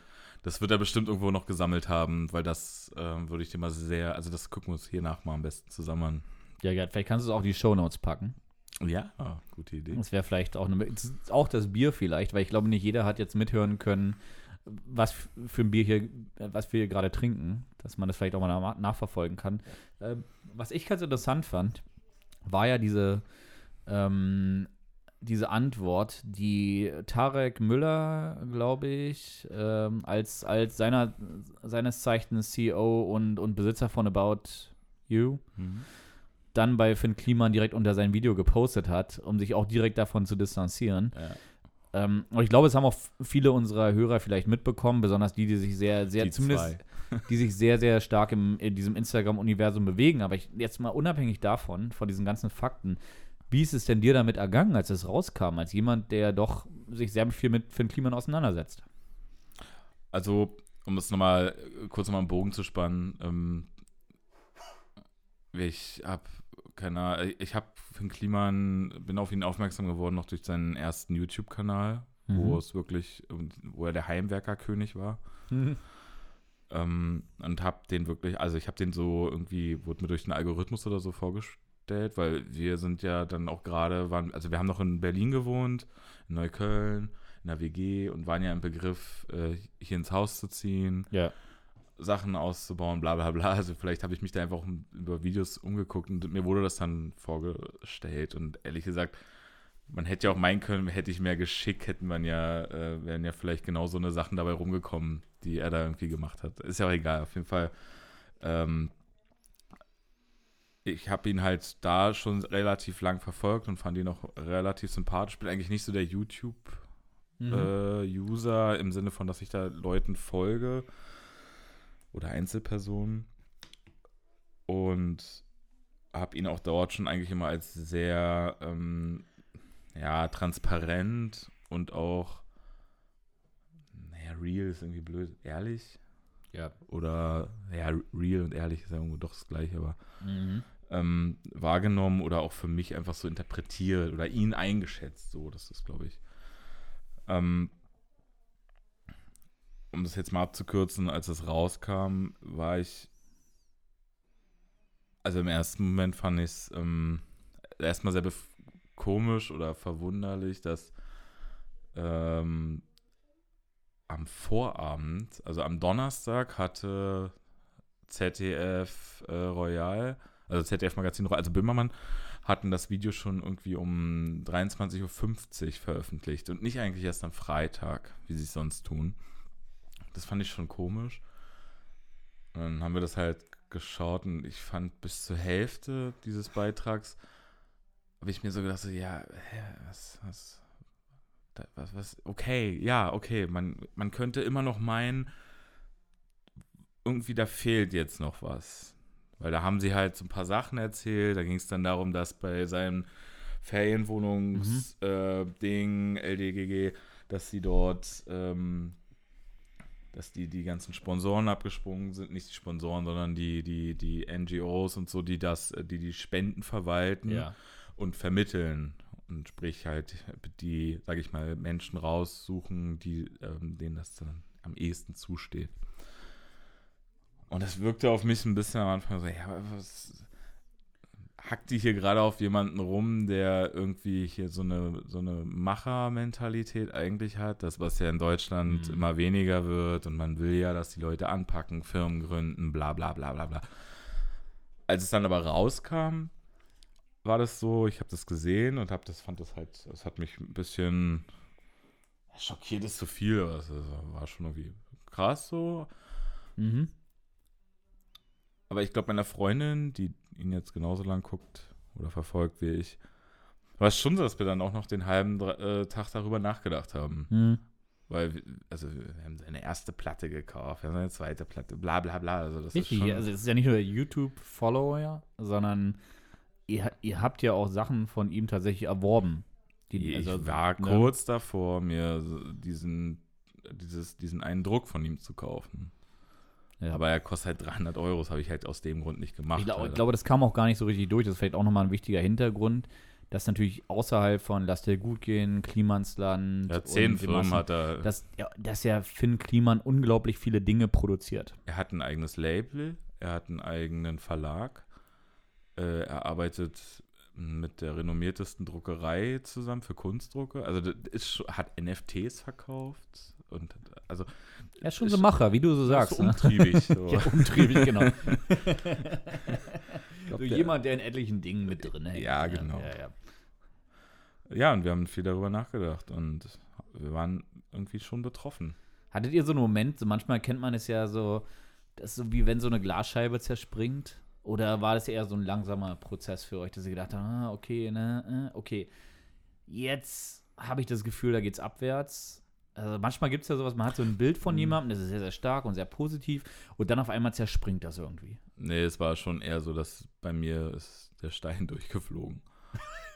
S1: das wird er bestimmt irgendwo noch gesammelt haben, weil das ähm, würde ich dir mal sehr, also das gucken wir uns hier nach mal am besten zusammen an.
S2: Ja, Gerd, vielleicht kannst du es auch in die Shownotes packen.
S1: Ja, ah, gute Idee.
S2: Das wäre vielleicht auch eine, auch das Bier vielleicht, weil ich glaube, nicht jeder hat jetzt mithören können, was für ein Bier hier, was wir hier gerade trinken, dass man das vielleicht auch mal nach- nachverfolgen kann. Ähm, was ich ganz interessant fand, war ja diese, ähm, diese Antwort, die Tarek Müller, glaube ich, ähm, als, als seiner, seines Zeichens CEO und, und Besitzer von About You,
S1: Mhm.
S2: dann bei Finn Kliman direkt unter sein Video gepostet hat, um sich auch direkt davon zu distanzieren.
S1: Ja.
S2: Ähm, und ich glaube, es haben auch viele unserer Hörer vielleicht mitbekommen, besonders die, die sich sehr, sehr,
S1: Die
S2: zumindest, die sich sehr, sehr stark im, in diesem Instagram-Universum bewegen. Aber ich, jetzt mal unabhängig davon, von diesen ganzen Fakten, wie ist es denn dir damit ergangen, als es rauskam, als jemand, der doch sich sehr viel mit Finn Kliman auseinandersetzt?
S1: Also, um es nochmal kurz nochmal einen Bogen zu spannen, ähm, ich habe keine Ahnung, ich habe Finn Kliman, bin auf ihn aufmerksam geworden, noch durch seinen ersten YouTube-Kanal, wo
S2: Mhm.
S1: es wirklich, wo er der Heimwerkerkönig war. Ähm, und habe den wirklich, also ich habe den so irgendwie, wurde mir durch den Algorithmus oder so vorgestellt, weil wir sind ja dann auch gerade, waren, also wir haben noch in Berlin gewohnt, in Neukölln, in der WG und waren ja im Begriff, äh, hier ins Haus zu ziehen,
S2: Ja.
S1: Sachen auszubauen, bla bla bla. Also vielleicht habe ich mich da einfach über Videos umgeguckt und mir wurde das dann vorgestellt. Und ehrlich gesagt, man hätte ja auch meinen können, hätte ich mehr Geschick, hätten man ja, äh, wären ja vielleicht genau so eine Sachen dabei rumgekommen, die er da irgendwie gemacht hat. Ist ja auch egal, auf jeden Fall. Ähm, ich habe ihn halt da schon relativ lang verfolgt und fand ihn auch relativ sympathisch. Bin eigentlich nicht so der YouTube
S2: Mhm.
S1: äh, im Sinne von, dass ich da Leuten folge oder Einzelpersonen und habe ihn auch dort schon eigentlich immer als sehr ähm, ja, transparent und auch naja, real ist irgendwie blöd, ehrlich
S2: ja.
S1: oder ja, real und ehrlich ist ja irgendwo doch das gleiche, aber
S2: Mhm.
S1: ähm, wahrgenommen oder auch für mich einfach so interpretiert oder ihn eingeschätzt. So, das ist, glaube ich. Ähm, um das jetzt mal abzukürzen, als es rauskam, war ich. Also im ersten Moment fand ich es ähm, erstmal sehr komisch oder verwunderlich, dass ähm, am Vorabend, also am Donnerstag, hatte ZDF äh, Royal, also ZDF Magazin Royal, also Böhmermann, hatten das Video schon irgendwie um 23.50 Uhr veröffentlicht und nicht eigentlich erst am Freitag, wie sie es sonst tun. Das fand ich schon komisch. Und dann haben wir das halt geschaut und ich fand bis zur Hälfte dieses Beitrags, habe ich mir so gedacht, so, ja, hä, was, was, was, was, okay, ja, okay, man, man könnte immer noch meinen, irgendwie da fehlt jetzt noch was. Weil da haben sie halt so ein paar Sachen erzählt. Da ging es dann darum, dass bei seinem Ferienwohnungs-Ding, LDGG, dass sie dort, ähm, dass die, die ganzen Sponsoren abgesprungen sind. Nicht die Sponsoren, sondern die, die, die NGOs und so, die das, die die Spenden verwalten
S2: Ja.
S1: und vermitteln. Und sprich halt die, sage ich mal, Menschen raussuchen, die, ähm, denen das dann am ehesten zusteht. Und das wirkte auf mich ein bisschen am Anfang so, ja, was hackt die hier gerade auf jemanden rum, der irgendwie hier so eine, so eine Macher-Mentalität eigentlich hat, das, was ja in Deutschland
S2: Mhm.
S1: immer weniger wird und man will ja, dass die Leute anpacken, Firmen gründen, bla bla bla bla bla. Als es dann aber rauskam war das so, ich habe das gesehen und habe das, fand das halt, das hat mich ein bisschen schockiert ist zu viel, aber es war schon irgendwie krass so.
S2: Mhm.
S1: Aber ich glaube, meiner Freundin, die ihn jetzt genauso lang guckt oder verfolgt wie ich, war es schon so, dass wir dann auch noch den halben äh, Tag darüber nachgedacht haben.
S2: Mhm.
S1: Weil, wir- also wir haben seine erste Platte gekauft, wir haben seine zweite Platte, bla bla bla. Also das
S2: Richtig,
S1: ist schon,
S2: also es ist ja nicht nur YouTube-Follower, sondern ihr, ihr habt ja auch Sachen von ihm tatsächlich erworben. Die,
S1: ich
S2: also,
S1: war
S2: ne?
S1: kurz davor, mir diesen, dieses, diesen einen Druck von ihm zu kaufen.
S2: Ja.
S1: Aber er kostet halt 300 Euro, das habe ich halt aus dem Grund nicht gemacht.
S2: Ich, glaub, ich glaube, das kam auch gar nicht so richtig durch. Das ist vielleicht auch nochmal ein wichtiger Hintergrund, dass natürlich außerhalb von Lass dir gut gehen, Klimansland,
S1: ja, zehn Firmen
S2: Massen-
S1: hat er.
S2: dass, ja, dass ja Finn Kliman unglaublich viele Dinge produziert.
S1: Er hat ein eigenes Label, er hat einen eigenen Verlag, äh, er arbeitet mit der renommiertesten Druckerei zusammen für Kunstdrucke. Also ist, hat NFTs verkauft und also
S2: Er ist schon so Macher, wie du so sagst.
S1: so
S2: ne?
S1: umtriebig. So.
S2: Ja, umtriebig, genau.
S1: glaub,
S2: so
S1: der-
S2: jemand, der in etlichen Dingen mit drin hängt.
S1: Ja, genau.
S2: Ja, ja.
S1: Ja, und wir haben viel darüber nachgedacht und wir waren irgendwie schon betroffen.
S2: Hattet ihr so einen Moment, so manchmal kennt man es ja so, das ist so wie wenn so eine Glasscheibe zerspringt? Oder war das eher so ein langsamer Prozess für euch, dass ihr gedacht habt, ah, okay, ne, äh, okay. Jetzt habe ich das Gefühl, da geht's abwärts. Also manchmal gibt es ja sowas, man hat so ein Bild von
S1: Mhm.
S2: jemandem, das ist sehr, sehr stark und sehr positiv und dann auf einmal zerspringt das irgendwie.
S1: Nee, es war schon eher so, dass bei mir ist der Stein durchgeflogen.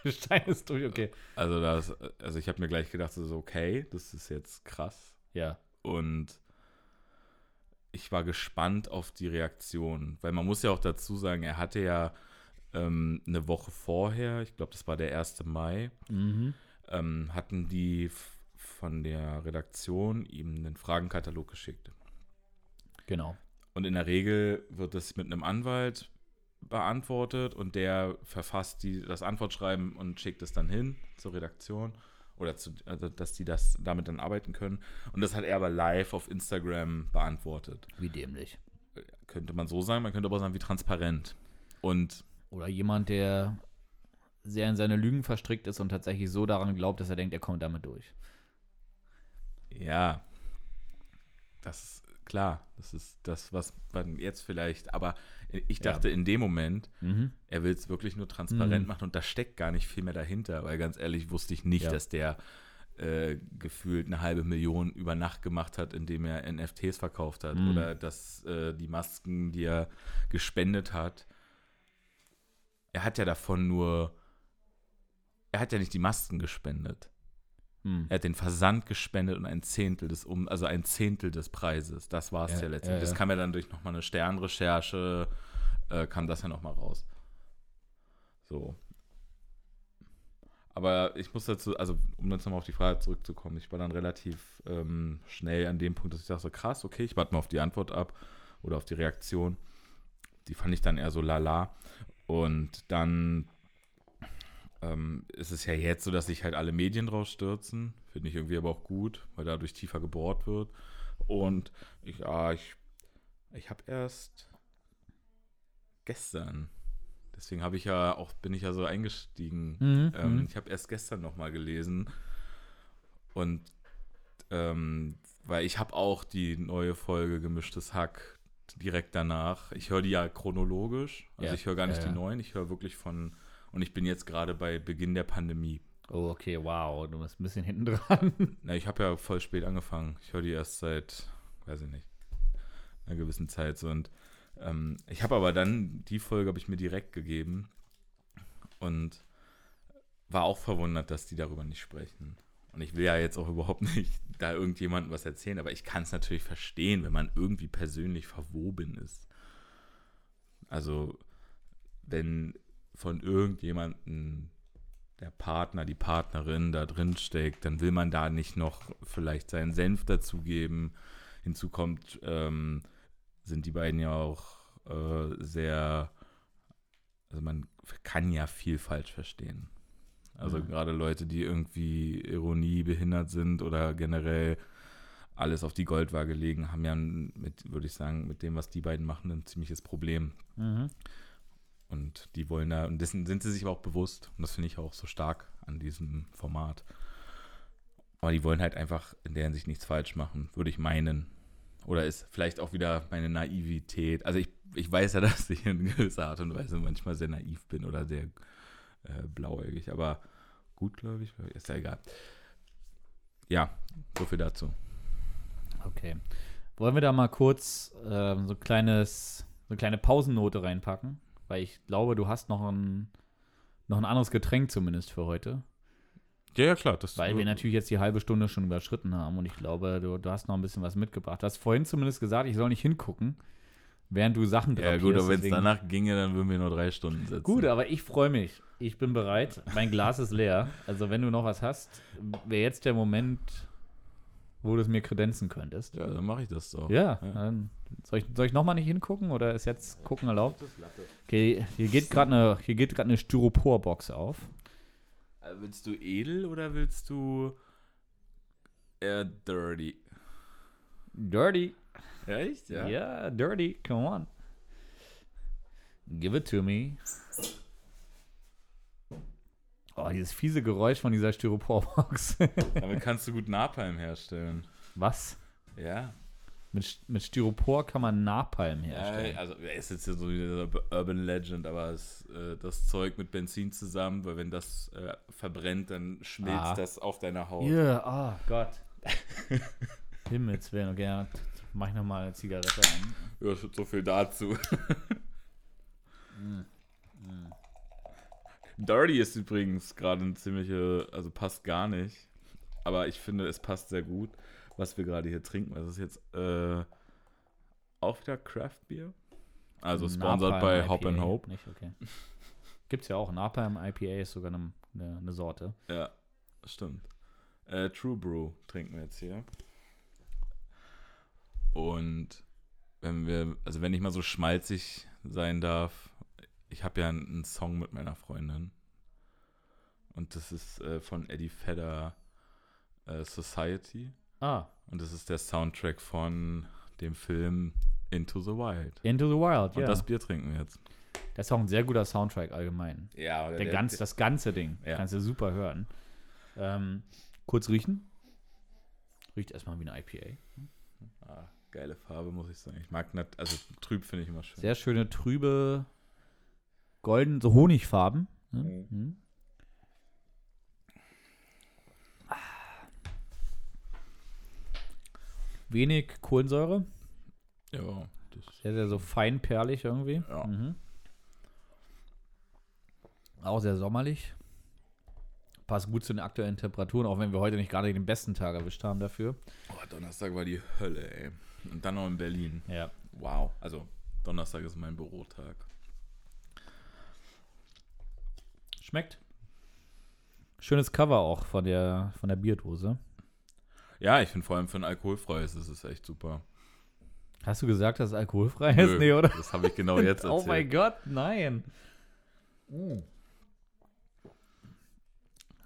S2: Der Stein ist durch, okay.
S1: Also das, also ich habe mir gleich gedacht, so okay, das ist jetzt krass.
S2: Ja.
S1: Und ich war gespannt auf die Reaktion, weil man muss ja auch dazu sagen, er hatte ja ähm, eine Woche vorher, ich glaube, das war der 1. Mai,
S2: Mhm.
S1: ähm, hatten die von der Redaktion ihm einen Fragenkatalog geschickt.
S2: Genau.
S1: Und in der Regel wird das mit einem Anwalt beantwortet und der verfasst die, das Antwortschreiben und schickt es dann hin zur Redaktion oder zu, also dass die das damit dann arbeiten können. Und das hat er aber live auf Instagram beantwortet.
S2: Wie dämlich.
S1: Könnte man so sagen, man könnte aber sagen, wie transparent. Und
S2: Oder jemand, der sehr in seine Lügen verstrickt ist und tatsächlich so daran glaubt, dass er denkt, er kommt damit durch.
S1: Ja, das ist klar, das ist das, was man jetzt vielleicht, aber ich
S2: Ja.
S1: dachte in dem Moment,
S2: Mhm.
S1: Er will es wirklich nur transparent
S2: Mhm.
S1: machen und da steckt gar nicht viel mehr dahinter, weil ganz ehrlich wusste ich nicht,
S2: Ja.
S1: dass der äh, gefühlt eine halbe Million über Nacht gemacht hat, indem er NFTs verkauft hat
S2: Mhm.
S1: oder dass äh, die Masken, die er gespendet hat, er hat ja davon nur, er hat ja nicht die Masken gespendet.
S2: Hm.
S1: Er hat den Versand gespendet und ein Zehntel des um, also ein Zehntel des Preises. Das war es
S2: Ja,
S1: ja, letztendlich.
S2: ja.
S1: Das kam ja dann durch nochmal eine Sternrecherche, äh, kam das ja nochmal raus. So. Aber ich muss dazu, also um jetzt nochmal auf die Frage zurückzukommen, ich war dann relativ ähm, schnell an dem Punkt, dass ich dachte, so krass, okay, ich warte mal auf die Antwort ab oder auf die Reaktion. Die fand ich dann eher so lala. Und dann ähm, ist es ja jetzt so, dass sich halt alle Medien draus stürzen. Finde ich irgendwie aber auch gut, weil dadurch tiefer gebohrt wird. Und ich, ja, ich, ich habe erst gestern, deswegen habe ich ja auch, bin ich ja so eingestiegen.
S2: Mhm.
S1: Ähm,
S2: mhm.
S1: Ich habe erst gestern nochmal gelesen und ähm, weil ich habe auch die neue Folge Gemischtes Hack direkt danach. Ich höre die ja chronologisch, also
S2: Ja,
S1: ich höre gar nicht
S2: ja,
S1: die neuen, ich höre wirklich von und ich bin jetzt gerade bei Beginn der Pandemie.
S2: Oh, okay, wow, du bist ein bisschen hinten dran.
S1: Na, ich habe ja voll spät angefangen. Ich höre die erst seit, weiß ich nicht, einer gewissen Zeit. So. Und ähm, ich habe aber dann, die Folge habe ich mir direkt gegeben und war auch verwundert, dass die darüber nicht sprechen. Und ich will ja jetzt auch überhaupt nicht da irgendjemandem was erzählen, aber ich kann es natürlich verstehen, wenn man irgendwie persönlich verwoben ist. Also, wenn von irgendjemandem der Partner, die Partnerin da drin steckt, dann will man da nicht noch vielleicht seinen Senf dazugeben. Hinzu kommt, ähm, sind die beiden ja auch äh, sehr, also man kann ja viel falsch verstehen. Also
S2: Mhm.
S1: gerade Leute, die irgendwie Ironie behindert sind oder generell alles auf die Goldwaage legen, haben ja mit, würde ich sagen, mit dem, was die beiden machen, ein ziemliches Problem.
S2: Mhm.
S1: Und die wollen da, und dessen sind sie sich aber auch bewusst. Und das finde ich auch so stark an diesem Format. Aber die wollen halt einfach in der Hinsicht nichts falsch machen, würde ich meinen. Oder ist vielleicht auch wieder meine Naivität. Also ich, ich weiß ja, dass ich in gewisser Art und Weise manchmal sehr naiv bin oder sehr äh, blauäugig. Aber gut, glaube ich, ist ja egal. Ja, so viel dazu.
S2: Okay. Wollen wir da mal kurz ähm, so, kleines, so eine kleine Pausennote reinpacken? Weil ich glaube, du hast noch ein, noch ein anderes Getränk zumindest für heute.
S1: Ja, ja, klar. Das
S2: Weil wir natürlich jetzt die halbe Stunde schon überschritten haben und ich glaube, du, du hast noch ein bisschen was mitgebracht. Du hast vorhin zumindest gesagt, ich soll nicht hingucken, während du Sachen
S1: Ja, gut, aber wenn es danach ginge, dann würden wir nur drei Stunden sitzen.
S2: Gut, aber ich freue mich. Ich bin bereit. Mein Glas ist leer. Also, wenn du noch was hast, wäre jetzt der Moment, wo du es mir kredenzen könntest.
S1: Ja, dann mache ich das doch.
S2: Ja,
S1: Ja.
S2: dann soll ich, soll ich nochmal nicht hingucken oder ist jetzt gucken erlaubt? Okay, hier geht gerade eine, hier geht gerade eine Styroporbox auf.
S1: Äh, Willst du edel oder willst du eher dirty?
S2: Dirty.
S1: Echt?
S2: Ja, dirty. Come on. Give it to me. Oh, dieses fiese Geräusch von dieser Styroporbox.
S1: Damit kannst du gut Napalm herstellen.
S2: Was?
S1: Ja.
S2: Mit, mit Styropor kann man Napalm
S1: Ja,
S2: herstellen.
S1: also er ist jetzt ja so so Urban Legend, aber es, äh, das Zeug mit Benzin zusammen, weil wenn das äh, verbrennt, dann schmilzt
S2: Ah.
S1: das auf deiner Haut.
S2: Ja, oh Gott. Himmels Willen, okay, ja, mach ich nochmal eine Zigarette an.
S1: Ja, so viel dazu. Dirty ist übrigens gerade eine ziemliche, also passt gar nicht. Aber ich finde, es passt sehr gut, was wir gerade hier trinken. Das ist jetzt äh, auch wieder Craft Beer. Also sponsored bei Hop and Hope.
S2: Nicht, okay. Gibt's ja auch. Napalm IPA ist sogar eine, eine, eine Sorte.
S1: Ja, stimmt. Äh, True Brew trinken wir jetzt hier. Und wenn wir, also wenn ich mal so schmalzig sein darf, ich habe ja einen, Song mit meiner Freundin. Und das ist äh, von Eddie Vedder äh, Society.
S2: Ah,
S1: Und das ist der Soundtrack von dem Film Into the Wild.
S2: Into the Wild,
S1: Und
S2: ja.
S1: das Bier trinken wir jetzt.
S2: Das ist auch ein sehr guter Soundtrack allgemein.
S1: Ja,
S2: Der ganz, das ganze Ding.
S1: Ja.
S2: Kannst du super hören. Ähm, kurz riechen. Riecht erstmal wie eine IPA.
S1: ah, geile Farbe, muss ich sagen. Ich mag nicht, also trüb finde ich immer schön.
S2: Sehr schöne, trübe, golden, so Honigfarben. Ne?
S1: Mhm.
S2: Mhm. Wenig Kohlensäure.
S1: ja,
S2: Sehr, sehr so feinperlig irgendwie.
S1: Ja.
S2: Mhm. Auch sehr sommerlich. Passt gut zu den aktuellen Temperaturen, auch wenn wir heute nicht gerade den besten Tag erwischt haben dafür.
S1: Oh, Donnerstag war die Hölle, ey. Und dann noch in Berlin.
S2: Ja.
S1: Wow. Also, Donnerstag ist mein Bürotag.
S2: Schmeckt. Schönes Cover auch von der, von der Bierdose.
S1: Ja, ich finde vor allem für ein alkoholfreies ist es echt super.
S2: Hast du gesagt, dass es alkoholfrei ist?
S1: Nö,
S2: Nee, oder?
S1: Das habe ich genau jetzt erzählt.
S2: Oh mein Gott, nein.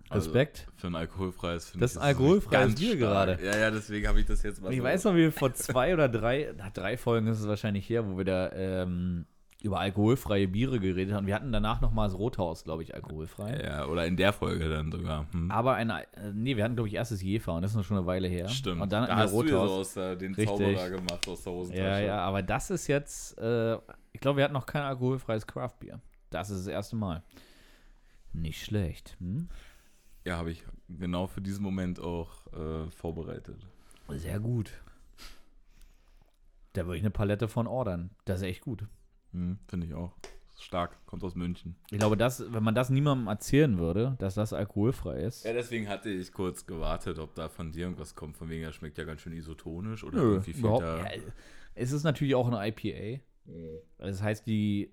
S1: Also,
S2: Respekt.
S1: Für ein alkoholfreies finde
S2: Das ist ein alkoholfreies Bier gerade.
S1: Ja, ja, deswegen habe ich das jetzt mal
S2: ich
S1: so-
S2: weiß noch, wie wir vor zwei oder drei, na, drei Folgen ist es wahrscheinlich her, wo wir da ähm, über alkoholfreie Biere geredet haben. Wir hatten danach noch mal das Rothaus, glaube ich, alkoholfrei.
S1: Ja, oder in der Folge dann sogar. Hm.
S2: Aber eine, äh, nee, wir hatten, glaube ich, erstes Jefer und das ist noch schon eine Weile her.
S1: Stimmt.
S2: Und dann
S1: da hast du dir so
S2: Rothaus.
S1: aus der, den
S2: Richtig.
S1: Zauberer gemacht aus der Hosentasche.
S2: Ja, ja, aber das ist jetzt, äh, ich glaube, wir hatten noch kein alkoholfreies Craftbier. Das ist das erste Mal. Nicht schlecht. Hm?
S1: Ja, habe ich genau für diesen Moment auch äh, vorbereitet.
S2: Sehr gut. Da würde ich eine Palette von ordern. Das ist echt gut.
S1: Hm, finde ich auch. Stark, kommt aus München.
S2: Ich glaube, das, wenn man das niemandem erzählen würde, dass das alkoholfrei ist.
S1: Ja, deswegen hatte ich kurz gewartet, ob da von dir irgendwas kommt, von wegen, er schmeckt ja ganz schön isotonisch oder
S2: Nö,
S1: irgendwie fehlt da.
S2: ja, es ist natürlich auch eine IPA. Das heißt, die,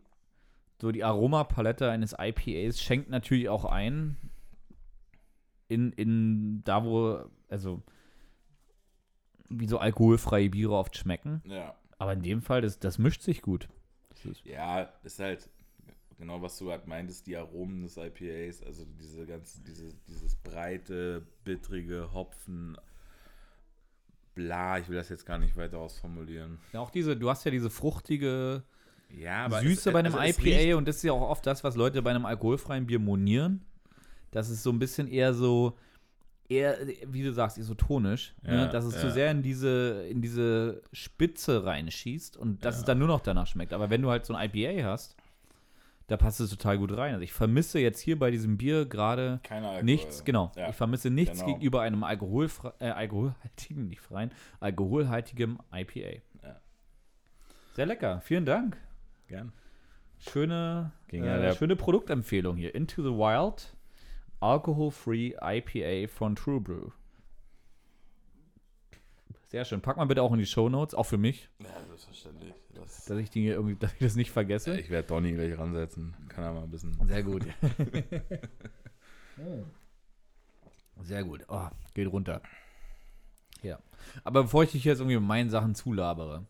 S2: so die Aromapalette eines IPAs schenkt natürlich auch ein in, in da, wo, also wie so alkoholfreie Biere oft schmecken.
S1: Ja.
S2: Aber in dem Fall, das, das mischt sich gut. Ist,
S1: Ja, ist halt genau, was du halt meintest, die Aromen des IPAs, also diese ganze, diese, dieses breite, bittrige Hopfen, bla, ich will das jetzt gar nicht weiter ausformulieren.
S2: ja, auch diese, du hast ja diese fruchtige
S1: Ja,
S2: Süße
S1: es-
S2: bei einem
S1: also
S2: IPA und das ist ja auch oft das, was Leute bei einem alkoholfreien Bier monieren. Das ist so ein bisschen eher so, eher, wie du sagst, isotonisch.
S1: Ja,
S2: ne? Dass es zu
S1: ja.
S2: sehr in diese, in diese Spitze reinschießt und dass
S1: Ja.
S2: es dann nur noch danach schmeckt. Aber wenn du halt so ein IPA hast, da passt es total gut rein. Also ich vermisse jetzt hier bei diesem Bier gerade nichts, genau. Ich vermisse nichts
S1: genau.
S2: gegenüber einem alkoholfre äh, alkoholhaltigen, nicht freien, alkoholhaltigem IPA. Sehr lecker, vielen Dank.
S1: Gern.
S2: Schöne, äh, schöne Produktempfehlung hier. Into the Wild, Alcohol-Free IPA von True Brew. Sehr schön. Pack mal bitte auch in die Show Notes, auch für mich,
S1: Ja, selbstverständlich. Das,
S2: dass ich, die irgendwie, dass ich das nicht vergesse.
S1: ich werde Donny gleich ransetzen. Kann er mal ein bisschen.
S2: Sehr gut. Sehr gut. Oh, geht runter. Ja. Aber bevor ich dich jetzt irgendwie mit meinen Sachen zulabere.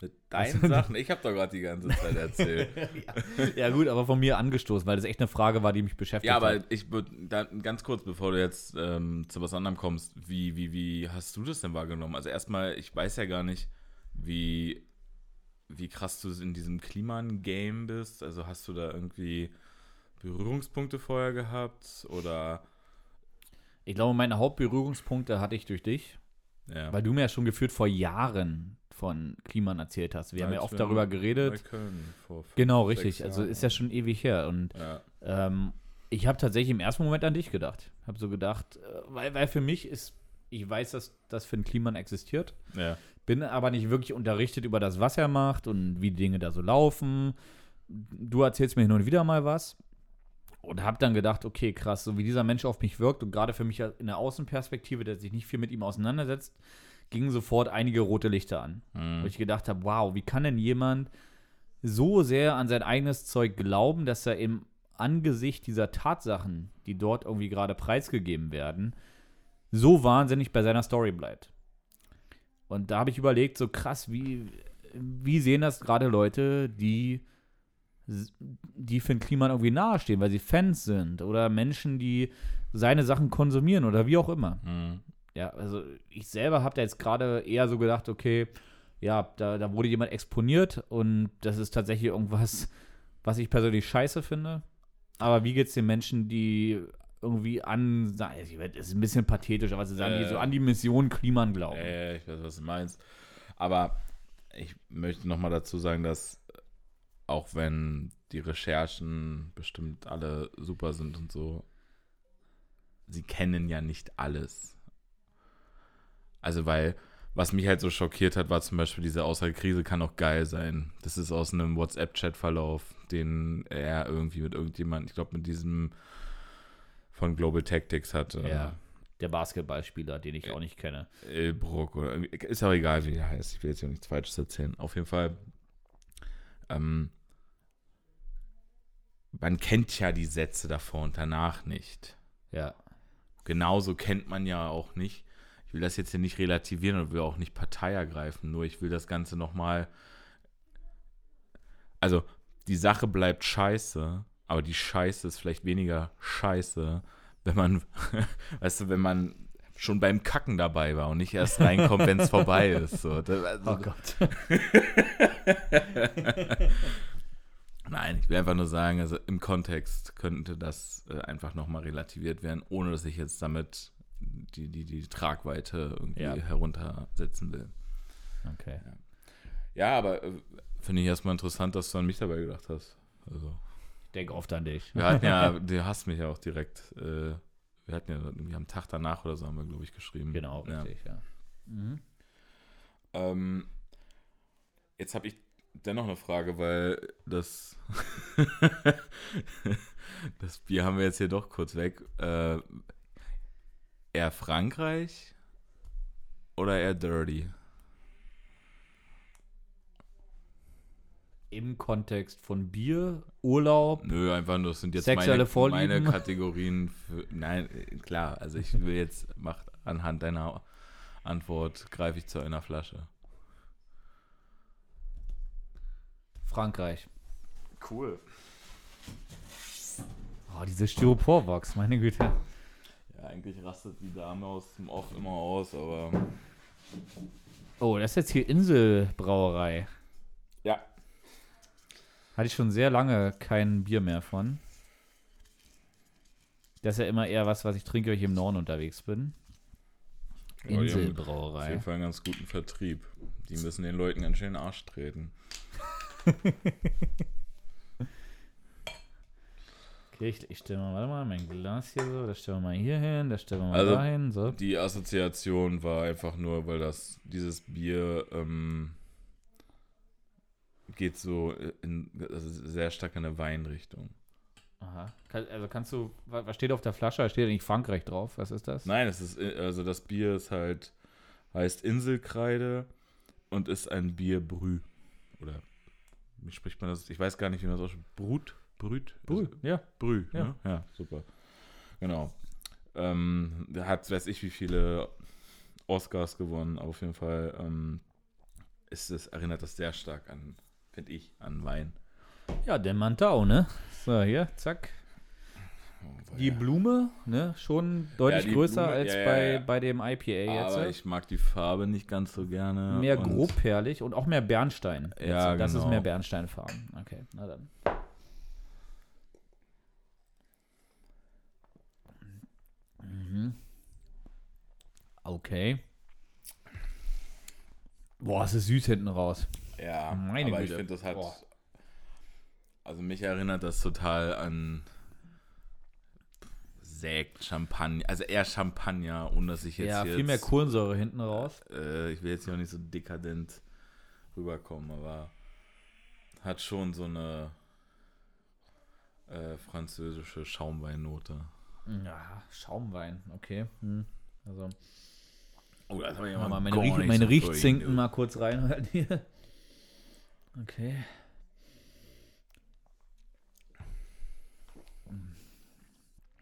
S1: Mit deinen Sachen? Ich habe doch gerade die ganze Zeit erzählt.
S2: ja, gut, aber von mir angestoßen, weil das echt eine Frage war, die mich beschäftigt
S1: ja, aber
S2: hat.
S1: ich würde ganz kurz, bevor du jetzt ähm, zu was anderem kommst, wie, wie, wie hast du das denn wahrgenommen? Also erstmal, ich weiß ja gar nicht, wie, wie krass du in diesem Kliman-Game bist. Also hast du da irgendwie Berührungspunkte vorher gehabt oder
S2: Ich glaube, meine Hauptberührungspunkte hatte ich durch dich,
S1: ja.
S2: weil du mir ja schon gefühlt vor Jahren von Kliman erzählt hast. Wir haben ja
S1: Als
S2: oft darüber geredet.
S1: Fünf,
S2: Genau, richtig. Also ist ja schon ewig her. Und
S1: Ja.
S2: ähm, ich habe tatsächlich im ersten Moment an dich gedacht. Habe so gedacht, äh, weil, weil für mich ist, ich weiß, dass das für ein Kliman existiert.
S1: ja.
S2: bin aber nicht wirklich unterrichtet über das, was er macht und wie die Dinge da so laufen. Du erzählst mir hin und wieder mal was und habe dann gedacht, okay, krass, so wie dieser Mensch auf mich wirkt und gerade für mich in der Außenperspektive, der sich nicht viel mit ihm auseinandersetzt, gingen sofort einige rote Lichter an.
S1: Mhm.
S2: Wo ich gedacht habe, wow, wie kann denn jemand so sehr an sein eigenes Zeug glauben, dass er im Angesicht dieser Tatsachen, die dort irgendwie gerade preisgegeben werden, so wahnsinnig bei seiner Story bleibt. Und da habe ich überlegt, so krass, wie, wie sehen das gerade Leute, die, die für den Kliman irgendwie nahestehen, weil sie Fans sind oder Menschen, die seine Sachen konsumieren oder wie auch immer.
S1: Mhm.
S2: Ja, also ich selber habe da jetzt gerade eher so gedacht, okay, ja, da, da wurde jemand exponiert und das ist tatsächlich irgendwas, was ich persönlich scheiße finde. Aber wie geht's den Menschen, die irgendwie an, es ist ein bisschen pathetisch, aber sie sagen, die
S1: Äh.
S2: so an die Mission Kliman glauben.
S1: Äh, ich weiß, was du meinst. Aber ich möchte nochmal dazu sagen, dass auch wenn die Recherchen bestimmt alle super sind und so, sie kennen ja nicht alles. Also, weil, was mich halt so schockiert hat, war zum Beispiel diese Aussage, Krise kann auch geil sein. Das ist aus einem WhatsApp-Chat-Verlauf, den er irgendwie mit irgendjemand, ich glaube, mit diesem von Global Tactics hatte.
S2: Ja. Der Basketballspieler, den ich auch nicht kenne.
S1: Ilbruck oder ist auch egal, wie der heißt. Ich will jetzt hier nichts Falsches erzählen. Auf jeden Fall, ähm, man kennt ja die Sätze davor und danach nicht.
S2: Ja.
S1: Genauso kennt man ja auch nicht. Ich will das jetzt hier nicht relativieren und will auch nicht Partei ergreifen, nur ich will das Ganze nochmal. Also, die Sache bleibt scheiße, aber die Scheiße ist vielleicht weniger scheiße, wenn man, weißt du, wenn man schon beim Kacken dabei war und nicht erst reinkommt, wenn es vorbei ist. So. Das, also,
S2: Oh Gott.
S1: Nein, ich will einfach nur sagen, also im Kontext könnte das äh, einfach nochmal relativiert werden, ohne dass ich jetzt damit die, die, die Tragweite irgendwie
S2: Ja.
S1: heruntersetzen will.
S2: Okay.
S1: Ja, aber äh, finde ich erstmal interessant, dass du an mich dabei gedacht hast. Also,
S2: Ich denke oft an dich.
S1: wir hatten ja, du hast mich ja auch direkt, äh, wir hatten ja irgendwie am Tag danach oder so haben wir, glaube ich, geschrieben.
S2: Genau,
S1: Ja.
S2: richtig, ja. Mhm.
S1: Ähm, jetzt habe ich dennoch eine Frage, weil das, das Bier haben wir jetzt hier doch kurz weg. Äh, eher Frankreich oder eher Dirty?
S2: Im Kontext von Bier, Urlaub,
S1: Nö, einfach nur, das sind jetzt
S2: Sexuelle
S1: meine,
S2: Vorlieben?
S1: meine Kategorien. Für, nein, klar, also ich will jetzt, mach anhand deiner Antwort, greife ich zu einer Flasche.
S2: Frankreich.
S1: Cool.
S2: Oh, diese Styroporbox, meine Güte.
S1: Ja, eigentlich rastet die Dame aus dem Off immer aus, aber
S2: Oh, das ist jetzt hier Inselbrauerei.
S1: ja,
S2: Hatte ich schon sehr lange kein Bier mehr von. Das ist ja immer eher was, was ich trinke, wenn ich im Norden unterwegs bin.
S1: Ja, haben Auf
S2: Inselbrauerei.
S1: jeden Fall einen ganz guten Vertrieb. Die müssen den Leuten ganz schön in den Arsch treten.
S2: Okay, ich, ich stelle mal, warte mal, mein Glas hier so, das stellen wir mal hier hin, das stellen wir mal
S1: Also,
S2: dahin, so.
S1: Die Assoziation war einfach nur, weil das dieses Bier ähm, geht so in, also sehr stark in eine Weinrichtung.
S2: Aha. Also kannst du, wa- was steht auf der Flasche? Da steht nicht Frankreich drauf. Was ist das?
S1: Nein, es ist äh, also das Bier ist halt heißt Inselkreide und ist ein Bierbrü oder wie spricht man das? Ich weiß gar nicht, wie man das ausspricht. Brut, Brüt,
S2: Brü,
S1: Also,
S2: ja.
S1: Brü,
S2: Ja.
S1: Ne? ja, super. Genau. Ähm, der hat, weiß ich, wie viele Oscars gewonnen. Auf jeden Fall ähm, ist es, erinnert das sehr stark an, finde ich, an Wein.
S2: Ja, der Mantau, ne? So, hier, zack.
S1: Oh,
S2: Die
S1: ja.
S2: Blume, ne? Schon deutlich
S1: die
S2: größer
S1: Blume,
S2: als
S1: ja, ja,
S2: bei,
S1: ja.
S2: bei dem IPA jetzt.
S1: Aber
S2: ne?
S1: ich mag die Farbe nicht ganz so gerne.
S2: mehr grobperlig und auch mehr Bernstein. Jetzt.
S1: Ja,
S2: Das ist
S1: genau.
S2: mehr Bernsteinfarben. Okay, na dann. Mhm. Okay. Boah, es ist süß hinten raus.
S1: Ja,
S2: Meine
S1: aber ich
S2: Güte.
S1: finde das halt.
S2: Boah.
S1: Also mich erinnert das total an Sekt, Champagner, also eher Champagner, ohne dass ich jetzt
S2: ja,
S1: jetzt,
S2: viel mehr Kohlensäure hinten raus.
S1: äh, ich will jetzt hier auch nicht so dekadent rüberkommen, aber hat schon so eine äh, französische Schaumweinnote.
S2: Ja, Schaumwein, okay. Hm. Also,
S1: Oh, das habe ich
S2: mal meine, Riech, meine Riechzinken mal kurz reinhalten hier. Okay.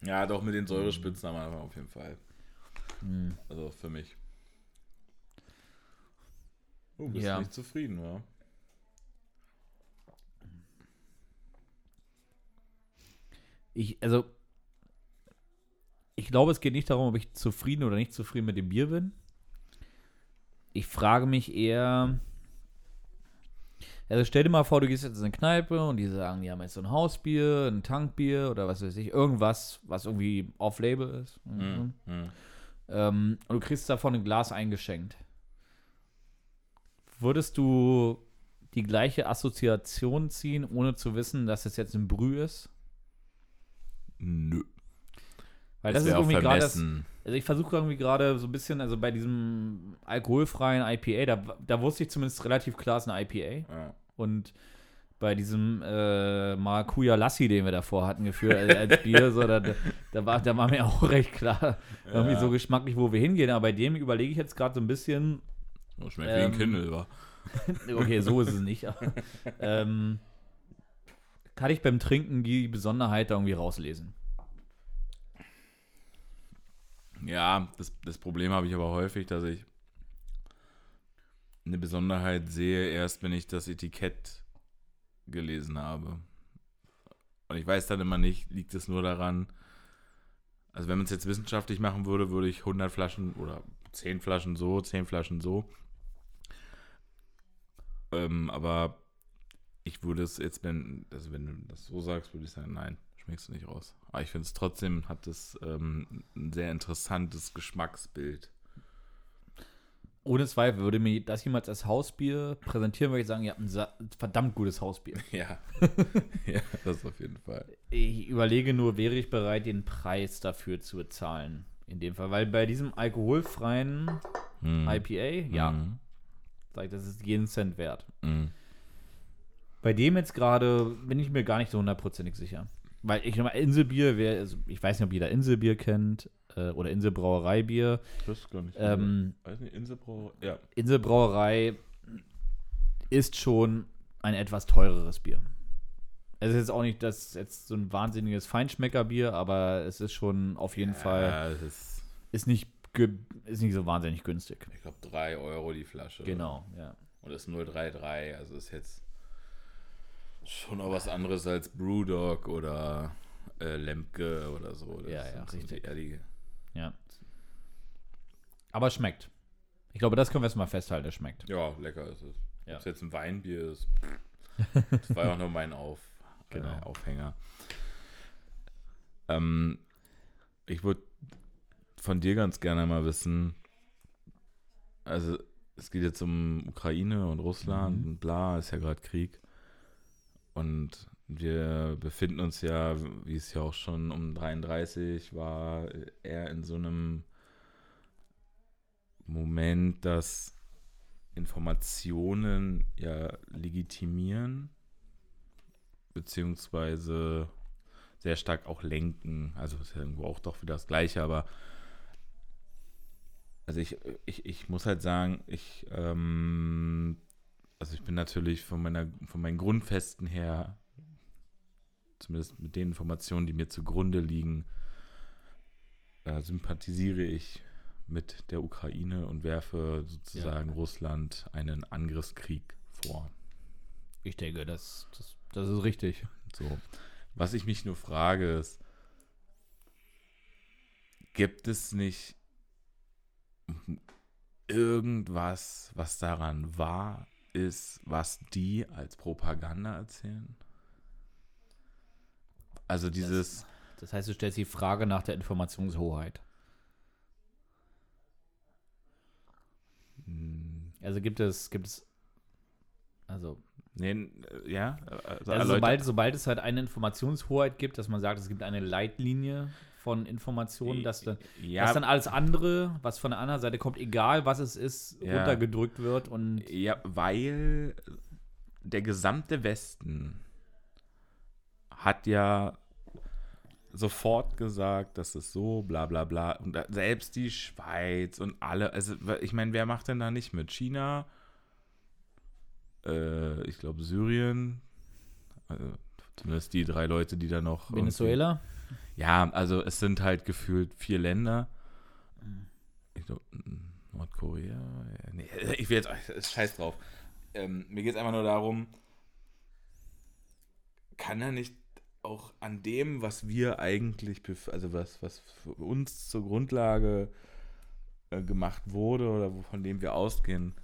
S1: Ja, doch mit den Säurespitzen am Anfang auf jeden Fall.
S2: Hm.
S1: Also für mich. Oh, bist
S2: Ja.
S1: nicht zufrieden, wa?
S2: Ich, also, ich glaube, es geht nicht darum, ob ich zufrieden oder nicht zufrieden mit dem Bier bin. Ich frage mich eher, also stell dir mal vor, du gehst jetzt in eine Kneipe und die sagen, die haben jetzt so ein Hausbier, ein Tankbier oder was weiß ich, irgendwas, was irgendwie off-label ist.
S1: Mhm. Mhm.
S2: Ähm, und du kriegst davon ein Glas eingeschenkt. Würdest du die gleiche Assoziation ziehen, ohne zu wissen, dass es jetzt ein Brüh ist?
S1: Nö.
S2: Weil das, ist
S1: wär auch
S2: irgendwie gerade das. Also ich versuche irgendwie gerade so ein bisschen, also bei diesem alkoholfreien IPA, da, da wusste ich zumindest relativ klar, es ist ein IPA.
S1: Ja.
S2: Und bei diesem äh, Maracuja Lassi, den wir davor hatten, geführt als, als Bier, so, da, da, war, da war mir auch recht klar, irgendwie
S1: Ja.
S2: so geschmacklich, wo wir hingehen. Aber bei dem überlege ich jetzt gerade so ein bisschen,
S1: Oh, schmeckt
S2: Ähm,
S1: wie ein Kindle, wa?
S2: okay, so ist es nicht. aber, ähm, kann ich beim Trinken die Besonderheit da irgendwie rauslesen?
S1: Ja, das, das Problem habe ich aber häufig, dass ich eine Besonderheit sehe, erst wenn ich das Etikett gelesen habe. Und ich weiß dann immer nicht, liegt es nur daran, also wenn man es jetzt wissenschaftlich machen würde, würde ich 100 Flaschen oder 10 Flaschen so, 10 Flaschen so. Ähm, aber ich würde es jetzt, wenn, also wenn du das so sagst, würde ich sagen, nein, schmeckst du nicht raus. Aber ich finde es trotzdem, hat es ähm, ein sehr interessantes Geschmacksbild.
S2: Ohne Zweifel würde mir das jemals als Hausbier präsentieren, würde ich sagen, ihr habt ein verdammt gutes Hausbier.
S1: Ja. ja, das auf jeden Fall.
S2: Ich überlege nur, wäre ich bereit, den Preis dafür zu bezahlen? In dem Fall, weil bei diesem alkoholfreien
S1: Hm.
S2: IPA, ja,
S1: Mhm.
S2: sag ich, das ist jeden Cent wert.
S1: Mhm.
S2: Bei dem jetzt gerade bin ich mir gar nicht so hundertprozentig sicher. Weil ich nochmal Inselbier, wer, also ich weiß nicht, ob jeder Inselbier kennt äh, oder Inselbrauereibier.
S1: Ich weiß gar nicht.
S2: Ähm,
S1: weiß nicht, Inselbrau. Ja.
S2: Inselbrauerei ist schon ein etwas teureres Bier. Es ist jetzt auch nicht das jetzt so ein wahnsinniges Feinschmeckerbier, aber es ist schon auf jeden Fall,
S1: Ja, das ist,
S2: ist nicht, ist nicht so wahnsinnig günstig.
S1: ich glaube, 3 Euro die Flasche.
S2: Genau, ja.
S1: Und das ist 033, also ist jetzt schon auch was anderes als Brewdog oder äh, Lemke oder so. Das
S2: Ja, ja, richtig.
S1: Ehrliche.
S2: ja. Aber es schmeckt. Ich glaube, das können wir jetzt mal festhalten, es schmeckt.
S1: Ja, lecker ist es.
S2: Ja.
S1: Ob es jetzt ein Weinbier ist. Das war ja auch nur mein Auf,
S2: Genau.
S1: äh, Aufhänger. Ähm, ich würde von dir ganz gerne mal wissen, also es geht jetzt um Ukraine und Russland
S2: Mhm.
S1: und bla, ist ja gerade Krieg. Und wir befinden uns ja, wie es ja auch schon um 33 war, eher in so einem Moment, dass Informationen ja legitimieren, beziehungsweise sehr stark auch lenken. Also ist ja irgendwo auch doch wieder das Gleiche, aber also ich, ich, ich muss halt sagen, ich, ähm, also ich bin natürlich von meiner, von meinen Grundfesten her, zumindest mit den Informationen, die mir zugrunde liegen, äh, sympathisiere ich mit der Ukraine und werfe sozusagen Russland einen Angriffskrieg vor.
S2: Ich denke, das, das, das ist richtig.
S1: So. Was ich mich nur frage ist, gibt es nicht irgendwas, was daran wahr ist, was die als Propaganda erzählen? Also dieses,
S2: Das heißt, du stellst die Frage nach der Informationshoheit.
S1: mh,
S2: Also gibt es, gibt es, also,
S1: nee, äh, ja, also,
S2: also
S1: erläutert-
S2: sobald, sobald es halt eine Informationshoheit gibt, dass man sagt, es gibt eine Leitlinie von Informationen, dass dann,
S1: ja,
S2: dass dann alles andere, was von der anderen Seite kommt, egal was es ist,
S1: Ja.
S2: runtergedrückt wird und
S1: Ja, weil der gesamte Westen hat ja sofort gesagt, dass es so, bla bla bla. Und selbst die Schweiz und alle, also ich meine, wer macht denn da nicht mit? China, äh, ich glaube Syrien, also zumindest die drei Leute, die da noch.
S2: Venezuela.
S1: Ja, also es sind halt gefühlt vier Länder. Ich glaube, Nordkorea. Nee, ich will jetzt, scheiß drauf. Ähm, mir geht es einfach nur darum, kann er nicht auch an dem, was wir eigentlich, also was, was für uns zur Grundlage äh, gemacht wurde oder von dem wir ausgehen,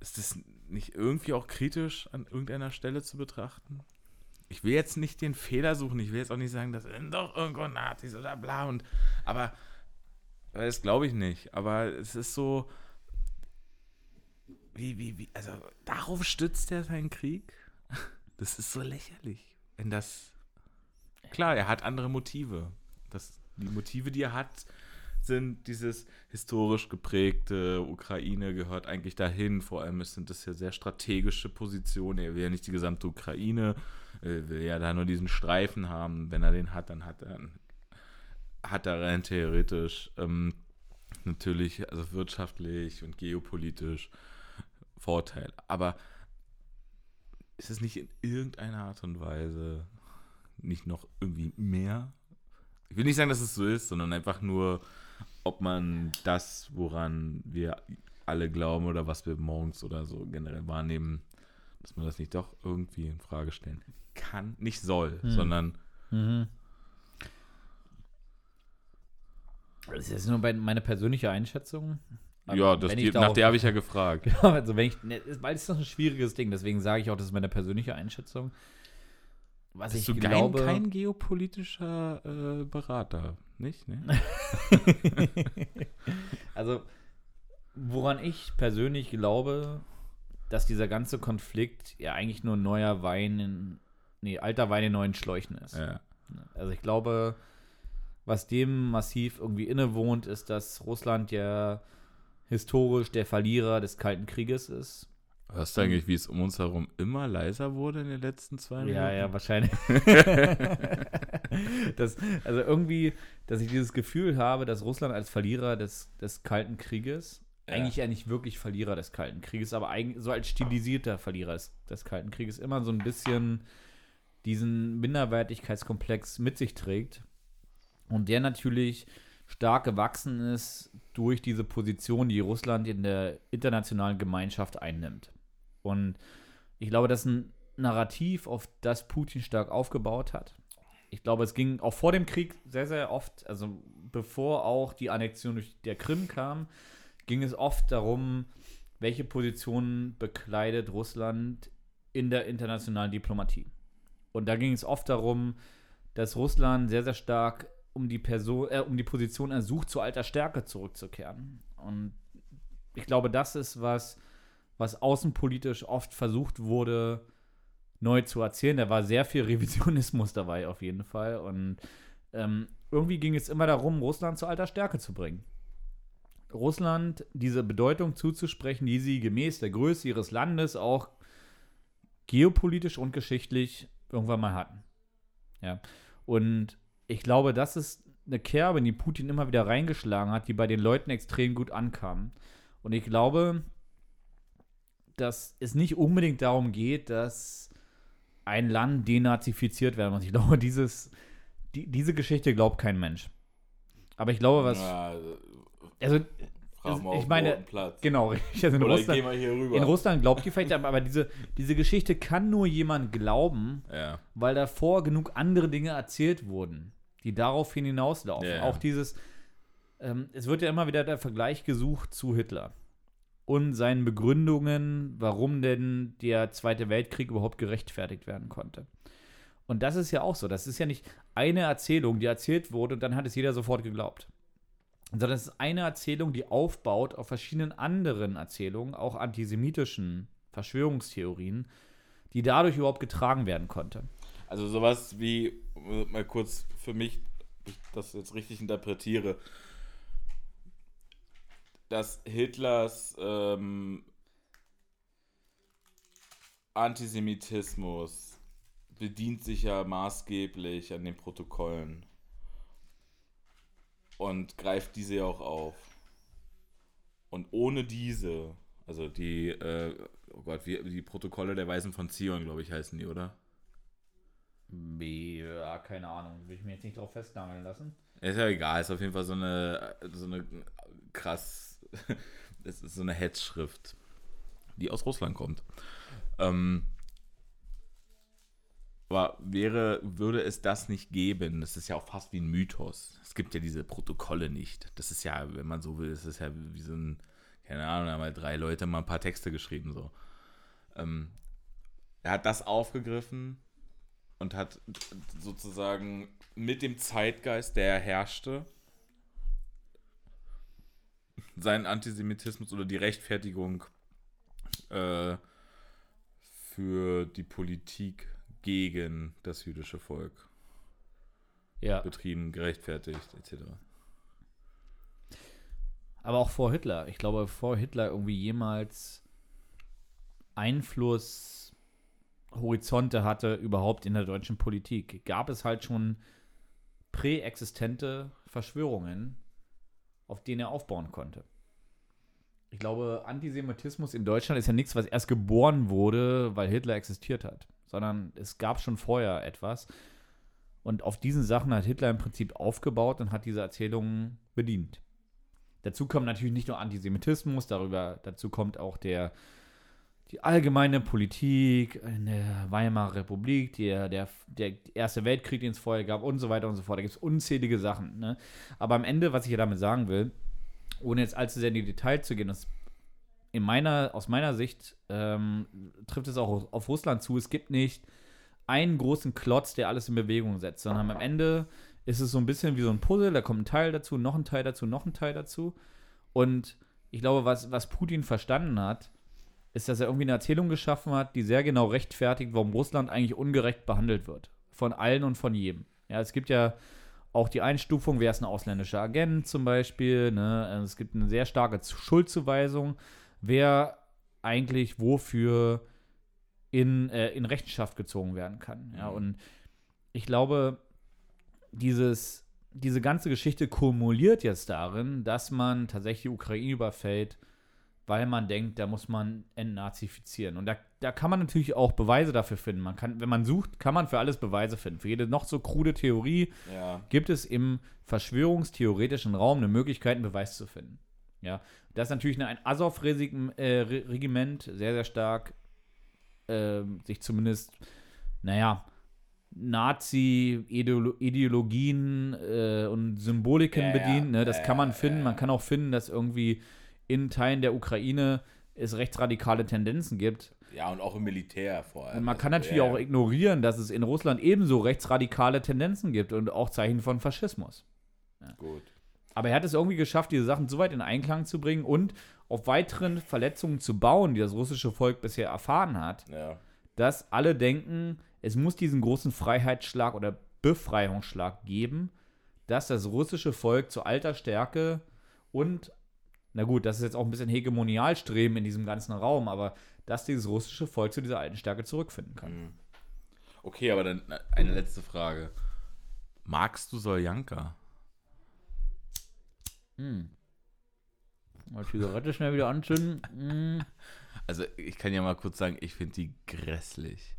S1: ist das nicht irgendwie auch kritisch an irgendeiner Stelle zu betrachten? Ich will jetzt nicht den Fehler suchen, ich will jetzt auch nicht sagen, das sind doch irgendwo Nazis oder bla und aber das glaube ich nicht, aber es ist so wie, wie, wie, also darauf stützt er seinen Krieg? Das ist so lächerlich. Wenn das. Klar, er hat andere Motive. Das, die Motive, die er hat, sind dieses historisch geprägte Ukraine gehört eigentlich dahin. Vor allem sind das ja sehr strategische Positionen. Er will ja nicht die gesamte Ukraine, will ja da nur diesen Streifen haben. Wenn er den hat, dann hat er, hat er rein theoretisch ähm, natürlich, also wirtschaftlich und geopolitisch Vorteil. Aber ist es nicht in irgendeiner Art und Weise nicht noch irgendwie mehr? Ich will nicht sagen, dass es so ist, sondern einfach nur, ob man das, woran wir alle glauben oder was wir morgens oder so generell wahrnehmen, dass man das nicht doch irgendwie in Frage stellen kann, nicht soll,
S2: Hm.
S1: sondern
S2: Mhm. Das ist jetzt nur meine persönliche Einschätzung. Aber
S1: ja, das, die, nach der habe ich ja gefragt.
S2: Genau, also wenn ich, ne, weil es ist doch ein schwieriges Ding, deswegen sage ich auch, das ist meine persönliche Einschätzung. Was
S1: Bist
S2: ich
S1: du
S2: glaube,
S1: kein, kein geopolitischer äh, Berater, nicht? Ne?
S2: also woran ich persönlich glaube, dass dieser ganze Konflikt ja eigentlich nur neuer Wein in, nee, alter Wein in neuen Schläuchen ist.
S1: Ja.
S2: Also ich glaube, was dem massiv irgendwie innewohnt, ist, dass Russland ja historisch der Verlierer des Kalten Krieges ist.
S1: Hörst du eigentlich, wie es um uns herum immer leiser wurde in den letzten zwei Minuten?
S2: Ja, ja, wahrscheinlich. das, also irgendwie, dass ich dieses Gefühl habe, dass Russland als Verlierer des, des Kalten Krieges. Eigentlich ja nicht wirklich Verlierer des Kalten Krieges, aber eigentlich so als stilisierter Verlierer des, des Kalten Krieges immer so ein bisschen diesen Minderwertigkeitskomplex mit sich trägt und der natürlich stark gewachsen ist durch diese Position, die Russland in der internationalen Gemeinschaft einnimmt. Und ich glaube, das ist ein Narrativ, auf das Putin stark aufgebaut hat. Ich glaube, es ging auch vor dem Krieg sehr, sehr oft, also bevor auch die Annexion durch der Krim kam, ging es oft darum, welche Positionen bekleidet Russland in der internationalen Diplomatie. Und da ging es oft darum, dass Russland sehr, sehr stark um die, Person, äh, um die Position ersucht, zu alter Stärke zurückzukehren. Und ich glaube, das ist was, was außenpolitisch oft versucht wurde, neu zu erzählen. Da war sehr viel Revisionismus dabei, auf jeden Fall. Und ähm, irgendwie ging es immer darum, Russland zu alter Stärke zu bringen. Russland diese Bedeutung zuzusprechen, die sie gemäß der Größe ihres Landes auch geopolitisch und geschichtlich irgendwann mal hatten. Ja. Und ich glaube, das ist eine Kerbe, die Putin immer wieder reingeschlagen hat, die bei den Leuten extrem gut ankam. Und ich glaube, dass es nicht unbedingt darum geht, dass ein Land denazifiziert werden muss. Ich glaube, dieses, die, diese Geschichte glaubt kein Mensch. Aber ich glaube, was. Ja, also, also ich meine, genau, also in, Oder Russland, in Russland glaubt die vielleicht, aber diese, diese Geschichte kann nur jemand glauben,
S1: ja.
S2: weil davor genug andere Dinge erzählt wurden, die daraufhin hinauslaufen. Ja, Auch dieses, ähm, es wird ja immer wieder der Vergleich gesucht zu Hitler und seinen Begründungen, warum denn der Zweite Weltkrieg überhaupt gerechtfertigt werden konnte. Und das ist ja auch so. Das ist ja nicht eine Erzählung, die erzählt wurde und dann hat es jeder sofort geglaubt. Sondern es ist eine Erzählung, die aufbaut auf verschiedenen anderen Erzählungen, auch antisemitischen Verschwörungstheorien, die dadurch überhaupt getragen werden konnte.
S1: Also sowas wie, mal kurz für mich, ich das jetzt richtig interpretiere, dass Hitlers ähm, Antisemitismus bedient sich ja maßgeblich an den Protokollen und greift diese ja auch auf. Und ohne diese, also die, äh, oh Gott, wie, die Protokolle der Weisen von Zion, glaube ich, heißen die, oder?
S2: Ja, keine Ahnung. Will ich mir jetzt nicht drauf festnageln lassen.
S1: Ist ja egal, ist auf jeden Fall so eine, so eine krass es ist so eine Hetzschrift, die aus Russland kommt. Ähm, aber wäre, würde es das nicht geben, das ist ja auch fast wie ein Mythos. Es gibt ja diese Protokolle nicht. Das ist ja, wenn man so will, das ist ja wie so ein, keine Ahnung, da haben halt drei Leute mal ein paar Texte geschrieben, so. Ähm, er hat das aufgegriffen und hat sozusagen mit dem Zeitgeist, der herrschte, seinen Antisemitismus oder die Rechtfertigung äh, für die Politik gegen das jüdische Volk
S2: ja.
S1: betrieben, gerechtfertigt, etc.
S2: Aber auch vor Hitler. Ich glaube, vor Hitler irgendwie jemals Einfluss, Horizonte hatte überhaupt in der deutschen Politik, gab es halt schon präexistente Verschwörungen, auf denen er aufbauen konnte. Ich glaube, Antisemitismus in Deutschland ist ja nichts, was erst geboren wurde, weil Hitler existiert hat, sondern es gab schon vorher etwas. Und auf diesen Sachen hat Hitler im Prinzip aufgebaut und hat diese Erzählungen bedient. Dazu kommt natürlich nicht nur Antisemitismus, darüber, dazu kommt auch der, die allgemeine Politik in der Weimarer Republik, der, der, der Erste Weltkrieg, den es vorher gab und so weiter und so fort. Da gibt es unzählige Sachen. Ne? Aber am Ende, was ich ja damit sagen will, ohne jetzt allzu sehr in die Details zu gehen, das in meiner, aus meiner Sicht ähm, trifft es auch auf Russland zu. Es gibt nicht einen großen Klotz, der alles in Bewegung setzt, sondern am Ende ist es so ein bisschen wie so ein Puzzle, da kommt ein Teil dazu, noch ein Teil dazu, noch ein Teil dazu. Und ich glaube, was, was Putin verstanden hat, ist, dass er irgendwie eine Erzählung geschaffen hat, die sehr genau rechtfertigt, warum Russland eigentlich ungerecht behandelt wird. Von allen und von jedem. Ja, es gibt ja auch die Einstufung, wer ist ein ausländischer Agent zum Beispiel. Ne? Also es gibt eine sehr starke Schuldzuweisung, wer eigentlich wofür in, äh, in Rechenschaft gezogen werden kann. Ja? Mhm. Und ich glaube, dieses, diese ganze Geschichte kumuliert jetzt darin, dass man tatsächlich die Ukraine überfällt weil man denkt, da muss man entnazifizieren. Und da, da kann man natürlich auch Beweise dafür finden. Man kann, wenn man sucht, kann man für alles Beweise finden. Für jede noch so krude Theorie
S1: ja.
S2: gibt es im verschwörungstheoretischen Raum eine Möglichkeit, einen Beweis zu finden. Ja, das ist natürlich ein Azov-Regiment, sehr, sehr stark, äh, sich zumindest, naja, Nazi-Ideologien äh, und Symboliken ja, bedient. Ne? Das kann man finden. Man kann auch finden, dass irgendwie in Teilen der Ukraine es rechtsradikale Tendenzen gibt.
S1: Ja, und auch im Militär vor allem.
S2: Und man
S1: Also,
S2: kann natürlich
S1: ja,
S2: auch ignorieren, dass es in Russland ebenso rechtsradikale Tendenzen gibt und auch Zeichen von Faschismus.
S1: Gut.
S2: Aber er hat es irgendwie geschafft, diese Sachen so weit in Einklang zu bringen und auf weiteren Verletzungen zu bauen, die das russische Volk bisher erfahren hat,
S1: Ja.
S2: dass alle denken, es muss diesen großen Freiheitsschlag oder Befreiungsschlag geben, dass das russische Volk zu alter Stärke und, na gut, das ist jetzt auch ein bisschen Hegemonialstreben in diesem ganzen Raum, aber dass dieses russische Volk zu dieser alten Stärke zurückfinden kann.
S1: Mhm. Okay, aber dann eine letzte Frage. Magst du Soljanka?
S2: Hm. Mal Zigarette schnell wieder anzünden. Hm.
S1: Also ich kann ja mal kurz sagen, ich finde die grässlich.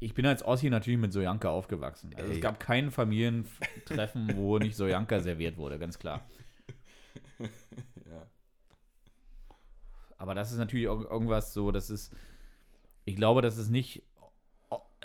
S2: Ich bin als Ossi natürlich mit Sojanka aufgewachsen. Also es gab kein Familientreffen, wo nicht Sojanka serviert wurde, ganz klar. Aber das ist natürlich auch irgendwas so, das ist, ich glaube, das ist nicht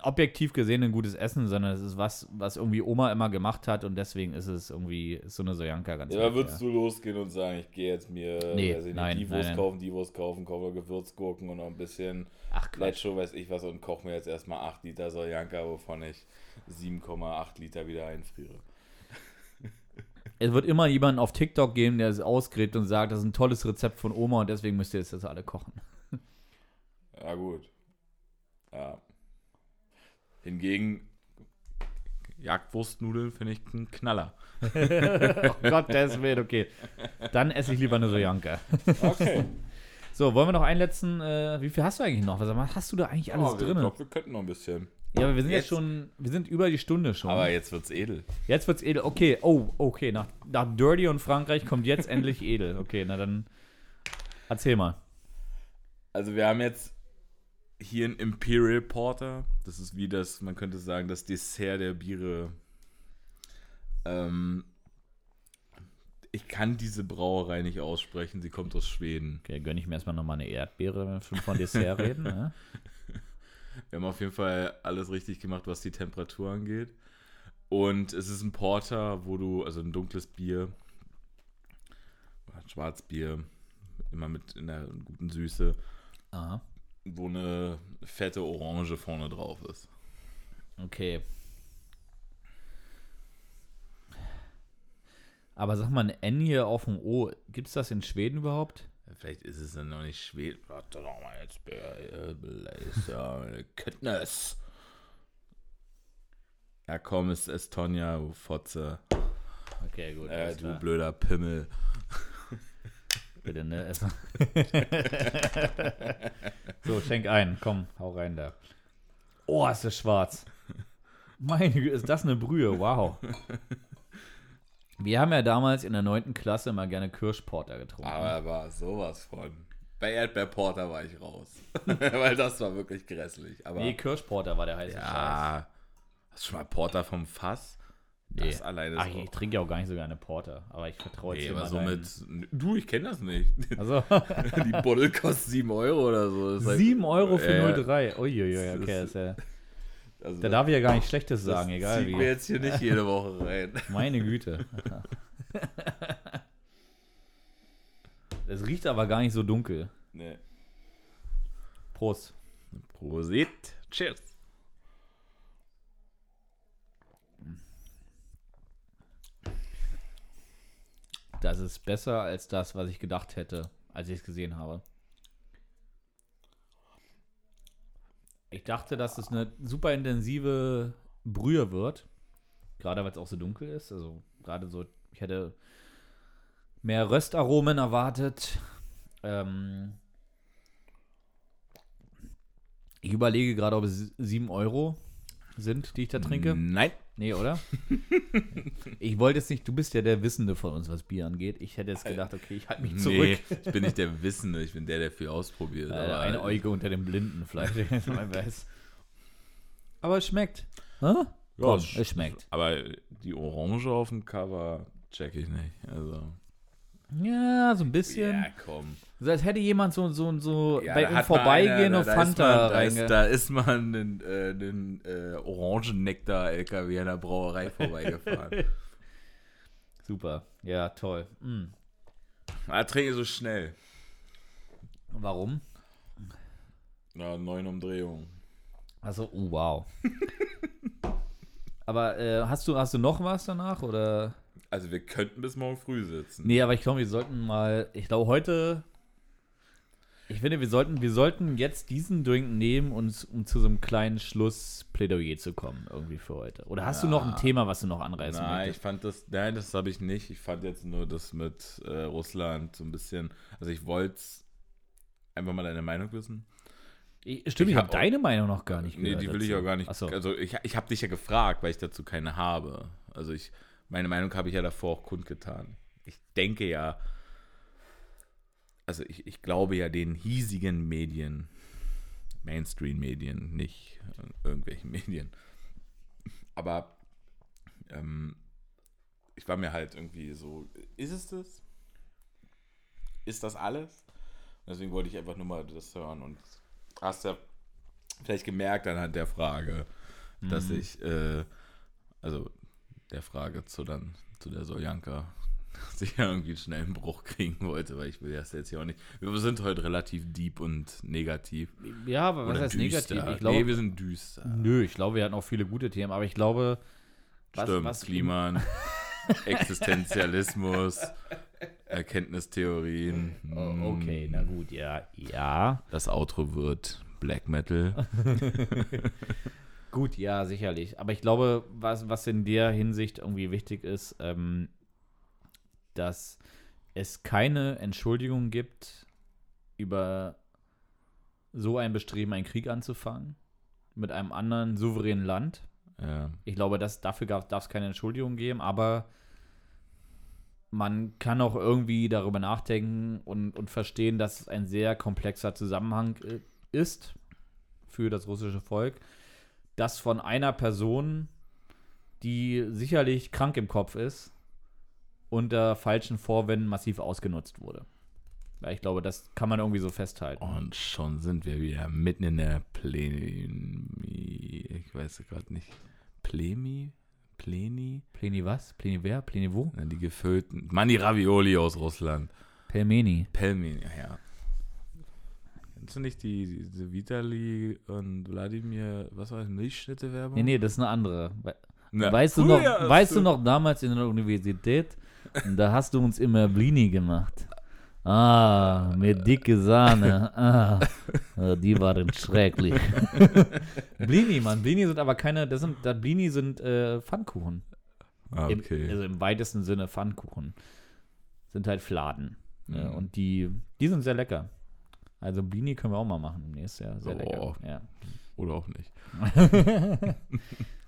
S2: objektiv gesehen ein gutes Essen, sondern es ist was, was irgendwie Oma immer gemacht hat und deswegen ist es irgendwie ist so eine Sojanka ganz
S1: Ja, würdest du losgehen und sagen, ich gehe jetzt mir
S2: Nee,
S1: weiß ich nicht,
S2: nein,
S1: die Wurst
S2: nein.
S1: kaufen, die Wurst kaufen, kaufe Gewürzgurken und noch ein bisschen
S2: Ach.
S1: Lecho, weiß ich was, und koche mir jetzt erstmal 8 Liter Soljanka, wovon ich 7,8 Liter wieder einfriere.
S2: Es wird immer jemanden auf TikTok geben, der es ausgräbt und sagt, das ist ein tolles Rezept von Oma und deswegen müsst ihr jetzt das alle kochen.
S1: Ja, gut. Ja. Hingegen, Jagdwurstnudeln finde ich ein Knaller.
S2: oh Gott, Willen, okay. Dann esse ich lieber eine Sojanka.
S1: Okay.
S2: So, wollen wir noch einen letzten, äh, wie viel hast du eigentlich noch? Was hast du da eigentlich alles
S1: oh,
S2: drin?
S1: Ich glaube, wir könnten noch ein bisschen.
S2: Ja, aber wir sind jetzt,
S1: Jetzt-
S2: schon, wir sind über die Stunde schon.
S1: Aber jetzt wird's edel.
S2: jetzt wird's edel. Okay, oh, okay, nach, nach Dirty und Frankreich kommt jetzt endlich edel. Okay, na dann erzähl mal.
S1: Also wir haben jetzt hier ein Imperial Porter. Das ist wie das, man könnte sagen, das Dessert der Biere. Ähm, ich kann diese Brauerei nicht aussprechen. Sie kommt aus Schweden.
S2: Okay, gönn ich mir erstmal nochmal eine Erdbeere, wenn wir schon von Dessert reden. Ne?
S1: Wir haben auf jeden Fall alles richtig gemacht, was die Temperatur angeht. Und es ist ein Porter, wo du, also ein dunkles Bier, ein Schwarzbier, immer mit in einer guten Süße,
S2: Aha.
S1: wo eine fette Orange vorne drauf ist.
S2: Okay. Aber sag mal, ein N hier auf dem O, gibt's das in Schweden überhaupt?
S1: Vielleicht ist es dann noch nicht Schweden. Warte doch mal jetzt. Kenntnis. Ja, komm, ist Estonia, du Fotze.
S2: Okay, gut.
S1: Äh, du
S2: klar.
S1: blöder Pimmel.
S2: Bitte, ne? Erstmal. so, schenk ein. Komm, hau rein da. Oh, ist das schwarz. Meine Güte, ist das eine Brühe. Wow. Wir haben ja damals in der 9. Klasse mal gerne Kirschporter getrunken.
S1: Aber er war sowas von. Bei Erdbeerporter war ich raus. Weil das war wirklich grässlich. Aber
S2: nee, Kirschporter war der heiße Scheiß.
S1: ja. Hast du schon mal Porter vom Fass?
S2: Nee.
S1: Das alleine
S2: Ach, ich trinke ja auch gar nicht so gerne Porter. Aber ich vertraue jetzt
S1: Nee,
S2: hier
S1: aber so mit. Du, ich kenne das nicht.
S2: Also,
S1: Die Buddel kostet 7 Euro oder so. Das ist halt-
S2: 7 Euro für
S1: Äh,
S2: 0,3. Uiuiui, okay.
S1: Das
S2: ist ja,
S1: Also
S2: da darf ich ja gar nicht Schlechtes
S1: das
S2: sagen, egal
S1: zieht
S2: wie.
S1: mir jetzt hier nicht jede Woche rein.
S2: Meine Güte. Es riecht aber gar nicht so dunkel.
S1: Nee.
S2: Prost.
S1: Prosit. Cheers.
S2: Das ist besser als das, was ich gedacht hätte, als ich es gesehen habe. Ich dachte, dass es eine super intensive Brühe wird. Gerade weil es auch so dunkel ist. Also gerade so, ich hätte mehr Röstaromen erwartet. Ähm ich überlege gerade, ob es 7 Euro sind, die ich da trinke.
S1: Nein.
S2: Nee, oder? ich wollte jetzt nicht, du bist ja der Wissende von uns, was Bier angeht. Ich hätte jetzt gedacht, okay, ich halte mich zurück.
S1: Nee, ich bin nicht der Wissende, ich bin der, der viel ausprobiert.
S2: Äh,
S1: aber
S2: eine Euge unter dem Blinden vielleicht. Man weiß. Aber es schmeckt. Hä? Komm,
S1: es-
S2: es schmeckt.
S1: Aber die Orange auf dem Cover check ich nicht. Also.
S2: Ja, so ein bisschen.
S1: Ja, komm.
S2: So als hätte jemand so, so, so
S1: Ja,
S2: bei ihm vorbeigehen und Fanta
S1: mal- da ist, da ist mal ein, äh, ein äh, Orangennektar-LKW an der Brauerei vorbeigefahren.
S2: Super. Ja, toll. Mm.
S1: ah, trinke so schnell.
S2: Warum?
S1: Ja, neun Umdrehungen.
S2: Also, oh, wow. aber äh, hast, du, hast du noch was danach? Oder?
S1: Also wir könnten bis morgen früh sitzen.
S2: Nee, aber ich glaube, wir sollten mal. Ich glaube, heute. Ich finde, wir sollten, wir sollten jetzt diesen Drink nehmen, und, um zu so einem kleinen Schlussplädoyer zu kommen, irgendwie für heute. Oder hast du noch ein
S1: Ja.
S2: Thema, was du noch anreißen
S1: Nein, ich
S2: möchtest?
S1: fand das, nein, das habe ich nicht. Ich fand jetzt nur das mit äh, Russland so ein bisschen, also ich wollte einfach mal deine Meinung wissen.
S2: Ich, stimmt,
S1: ich
S2: ich habe
S1: hab
S2: deine Meinung noch gar nicht
S1: Nee,
S2: gehört
S1: die will ich
S2: dazu.
S1: auch gar nicht.
S2: So.
S1: Also ich, ich habe dich ja gefragt, weil ich dazu keine habe. Also ich, meine Meinung habe ich ja davor auch kundgetan. Ich denke ja, also ich, ich glaube ja den hiesigen Medien, Mainstream-Medien, nicht irgendwelchen Medien. Aber ähm, ich war mir halt irgendwie so, ist es das? Ist das alles? Und deswegen wollte ich einfach nur mal das hören und hast ja vielleicht gemerkt anhand der Frage, dass
S2: Mhm.
S1: ich, äh, also der Frage zu dann, zu der Soljanka, dass ich ja irgendwie schnell einen Bruch kriegen wollte, weil ich will das jetzt hier auch nicht. Wir sind heute relativ deep und negativ.
S2: Ja, aber was
S1: Oder
S2: heißt
S1: düster.
S2: negativ? Ich glaube,
S1: nee, wir sind düster.
S2: nö, ich glaube, wir hatten auch viele gute Themen, aber ich glaube, was,
S1: Stimmt,
S2: was
S1: Klima, Existenzialismus, Erkenntnistheorien.
S2: Oh, okay,
S1: hm,
S2: na gut, ja, ja.
S1: Das Outro wird Black Metal.
S2: Gut, ja, sicherlich. Aber ich glaube, was, was in der Hinsicht irgendwie wichtig ist, ähm, dass es keine Entschuldigung gibt, über so ein Bestreben, einen Krieg anzufangen mit einem anderen souveränen Land.
S1: Ja.
S2: Ich glaube, dass, dafür darf es keine Entschuldigung geben, aber man kann auch irgendwie darüber nachdenken und, und verstehen, dass es ein sehr komplexer Zusammenhang äh, ist für das russische Volk, das von einer Person, die sicherlich krank im Kopf ist, unter falschen Vorwänden massiv ausgenutzt wurde. Ja, ich glaube, das kann man irgendwie so festhalten.
S1: Und schon sind wir wieder mitten in der Pleni. Ich weiß gerade nicht. Plemi? Pleni?
S2: Pleni was? Pleni wer? Pleni wo?
S1: Na, die gefüllten. Mani Ravioli aus Russland.
S2: Pelmeni.
S1: Pelmin, ja, ja. Kennst du nicht die, diese Vitali und Wladimir, was war das, Milchschnitte-Werbung?
S2: Nee, nee, das ist eine andere.
S1: Na,
S2: weißt du noch, weißt du noch damals in der Universität, da hast du uns immer Blini gemacht. Ah, mit dicke Sahne. Ah, äh, die waren schrecklich. Blini, Mann. Blini sind aber keine, das sind, das Blini sind äh, Pfannkuchen.
S1: Ah,
S2: Im,
S1: okay.
S2: also im weitesten Sinne Pfannkuchen. Sind halt Fladen.
S1: Mhm.
S2: Und die, die sind sehr lecker. Also Blini können wir auch mal machen im nächsten Jahr. Sehr
S1: Oh.
S2: lecker. Ja.
S1: Oder auch nicht.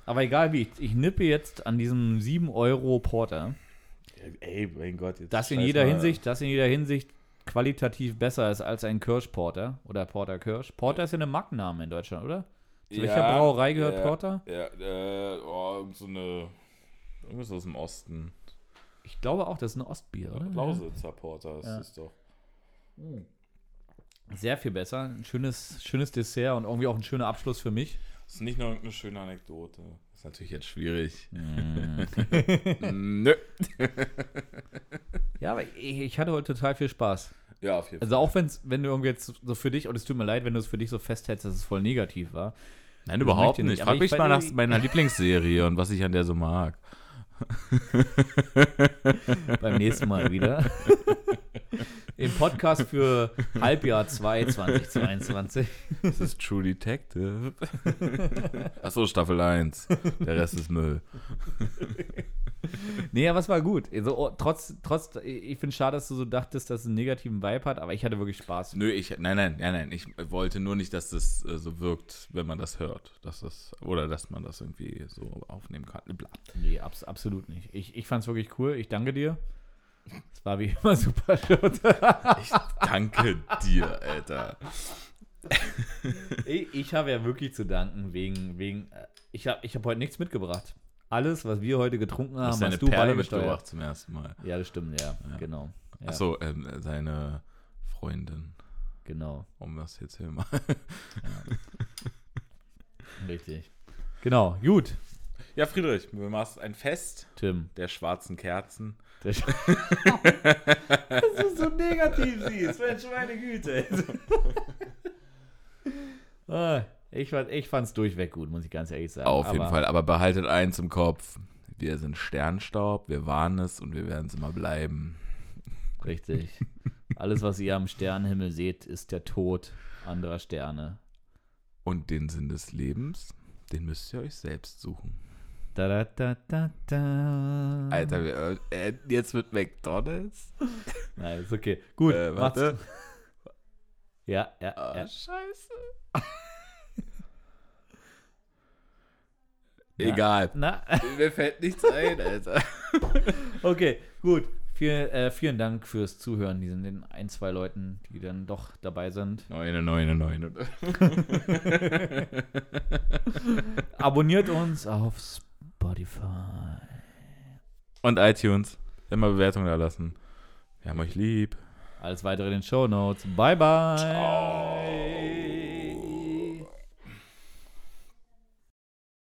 S2: Aber egal wie, ich, ich nippe jetzt an diesem 7 Euro Porter.
S1: Ey, mein Gott. Jetzt
S2: Das in jeder
S1: mal.
S2: Hinsicht, das in jeder Hinsicht qualitativ besser ist als ein Kirschporter oder Porter Kirsch. Porter ist ja eine Markenname in Deutschland, oder? Zu welcher
S1: Ja,
S2: Brauerei gehört
S1: ja,
S2: Porter?
S1: Ja, äh, oh, so eine. Irgendwas aus dem Osten.
S2: Ich glaube auch, das ist ein Ostbier, oder?
S1: Lausitzer Porter ist
S2: Ja.
S1: es doch.
S2: Sehr viel besser. Ein schönes, schönes Dessert und irgendwie auch ein schöner Abschluss für mich.
S1: Das ist nicht nur irgendeine schöne Anekdote. Das ist natürlich jetzt schwierig. Nö.
S2: Ja, aber ich, ich hatte heute total viel Spaß.
S1: Ja, auf jeden Fall.
S2: Also auch wenn's, wenn du irgendwie jetzt so für dich, und es tut mir leid, wenn du es für dich so festhältst, dass es voll negativ war.
S1: Nein, überhaupt
S2: nicht.
S1: nicht. Frag
S2: ich
S1: mich mal nach meiner Lieblingsserie und was ich an der so mag.
S2: beim nächsten Mal wieder. Im Podcast für Halbjahr 2 2022.
S1: Das ist True Detective. Achso, Staffel 1. Der Rest ist Müll.
S2: Nee, aber es war gut. Also, oh, trotz, trotz, ich finde es schade, dass du so dachtest, dass es einen negativen Vibe hat, aber ich hatte wirklich Spaß.
S1: Nö, ich, nein, nein, nein, nein. Ich wollte nur nicht, dass das äh, so wirkt, wenn man das hört. Dass das, oder dass man das irgendwie so aufnehmen kann. Bla.
S2: Nee, abs absolut nicht. Ich, ich fand es wirklich cool. Ich danke dir. Es war wie immer super Shot.
S1: Ich danke dir, Alter.
S2: ich, ich habe ja wirklich zu danken wegen, wegen äh, ich habe ich hab heute nichts mitgebracht. Alles, was wir heute getrunken
S1: Du
S2: haben,
S1: hast
S2: hast du
S1: Perle mitgebracht zum ersten Mal.
S2: Ja, das stimmt, ja,
S1: Ja.
S2: genau. Ja,
S1: Achso, ähm, seine Freundin.
S2: Genau,
S1: Um das jetzt hier mal.
S2: richtig. Genau, gut,
S1: Ja, Friedrich, wir machst ein Fest
S2: Tim.
S1: der schwarzen Kerzen.
S2: Das dass du so negativ siehst, Mensch, meine Güte. Ah, ich, fand, ich fand's durchweg gut, muss ich ganz ehrlich sagen.
S1: Auf jeden
S2: Aber-
S1: Fall. Aber behaltet eins im Kopf. Wir sind Sternstaub, wir waren es und wir werden es immer bleiben.
S2: Richtig. Alles, was ihr am Sternenhimmel seht, ist der Tod anderer Sterne.
S1: Und den Sinn des Lebens, den müsst ihr euch selbst suchen.
S2: Da, da, da, da, da.
S1: Alter, wir, äh, jetzt wird McDonalds?
S2: Nein, ist okay. Gut,
S1: Äh,
S2: macht's-
S1: warte.
S2: Ja, ja,
S1: Ah,
S2: ja.
S1: scheiße. Egal.
S2: Na,
S1: Mir fällt nichts ein, Alter.
S2: okay, gut. Vielen, äh, vielen Dank fürs Zuhören, diesen den ein, zwei Leuten, die dann doch dabei sind.
S1: Neune, neune, neune.
S2: Abonniert uns auf Spotify.
S1: Und iTunes. Immer Bewertungen da lassen. Wir haben euch lieb.
S2: Alles weitere in den Show Notes. Bye, bye.
S1: Ciao.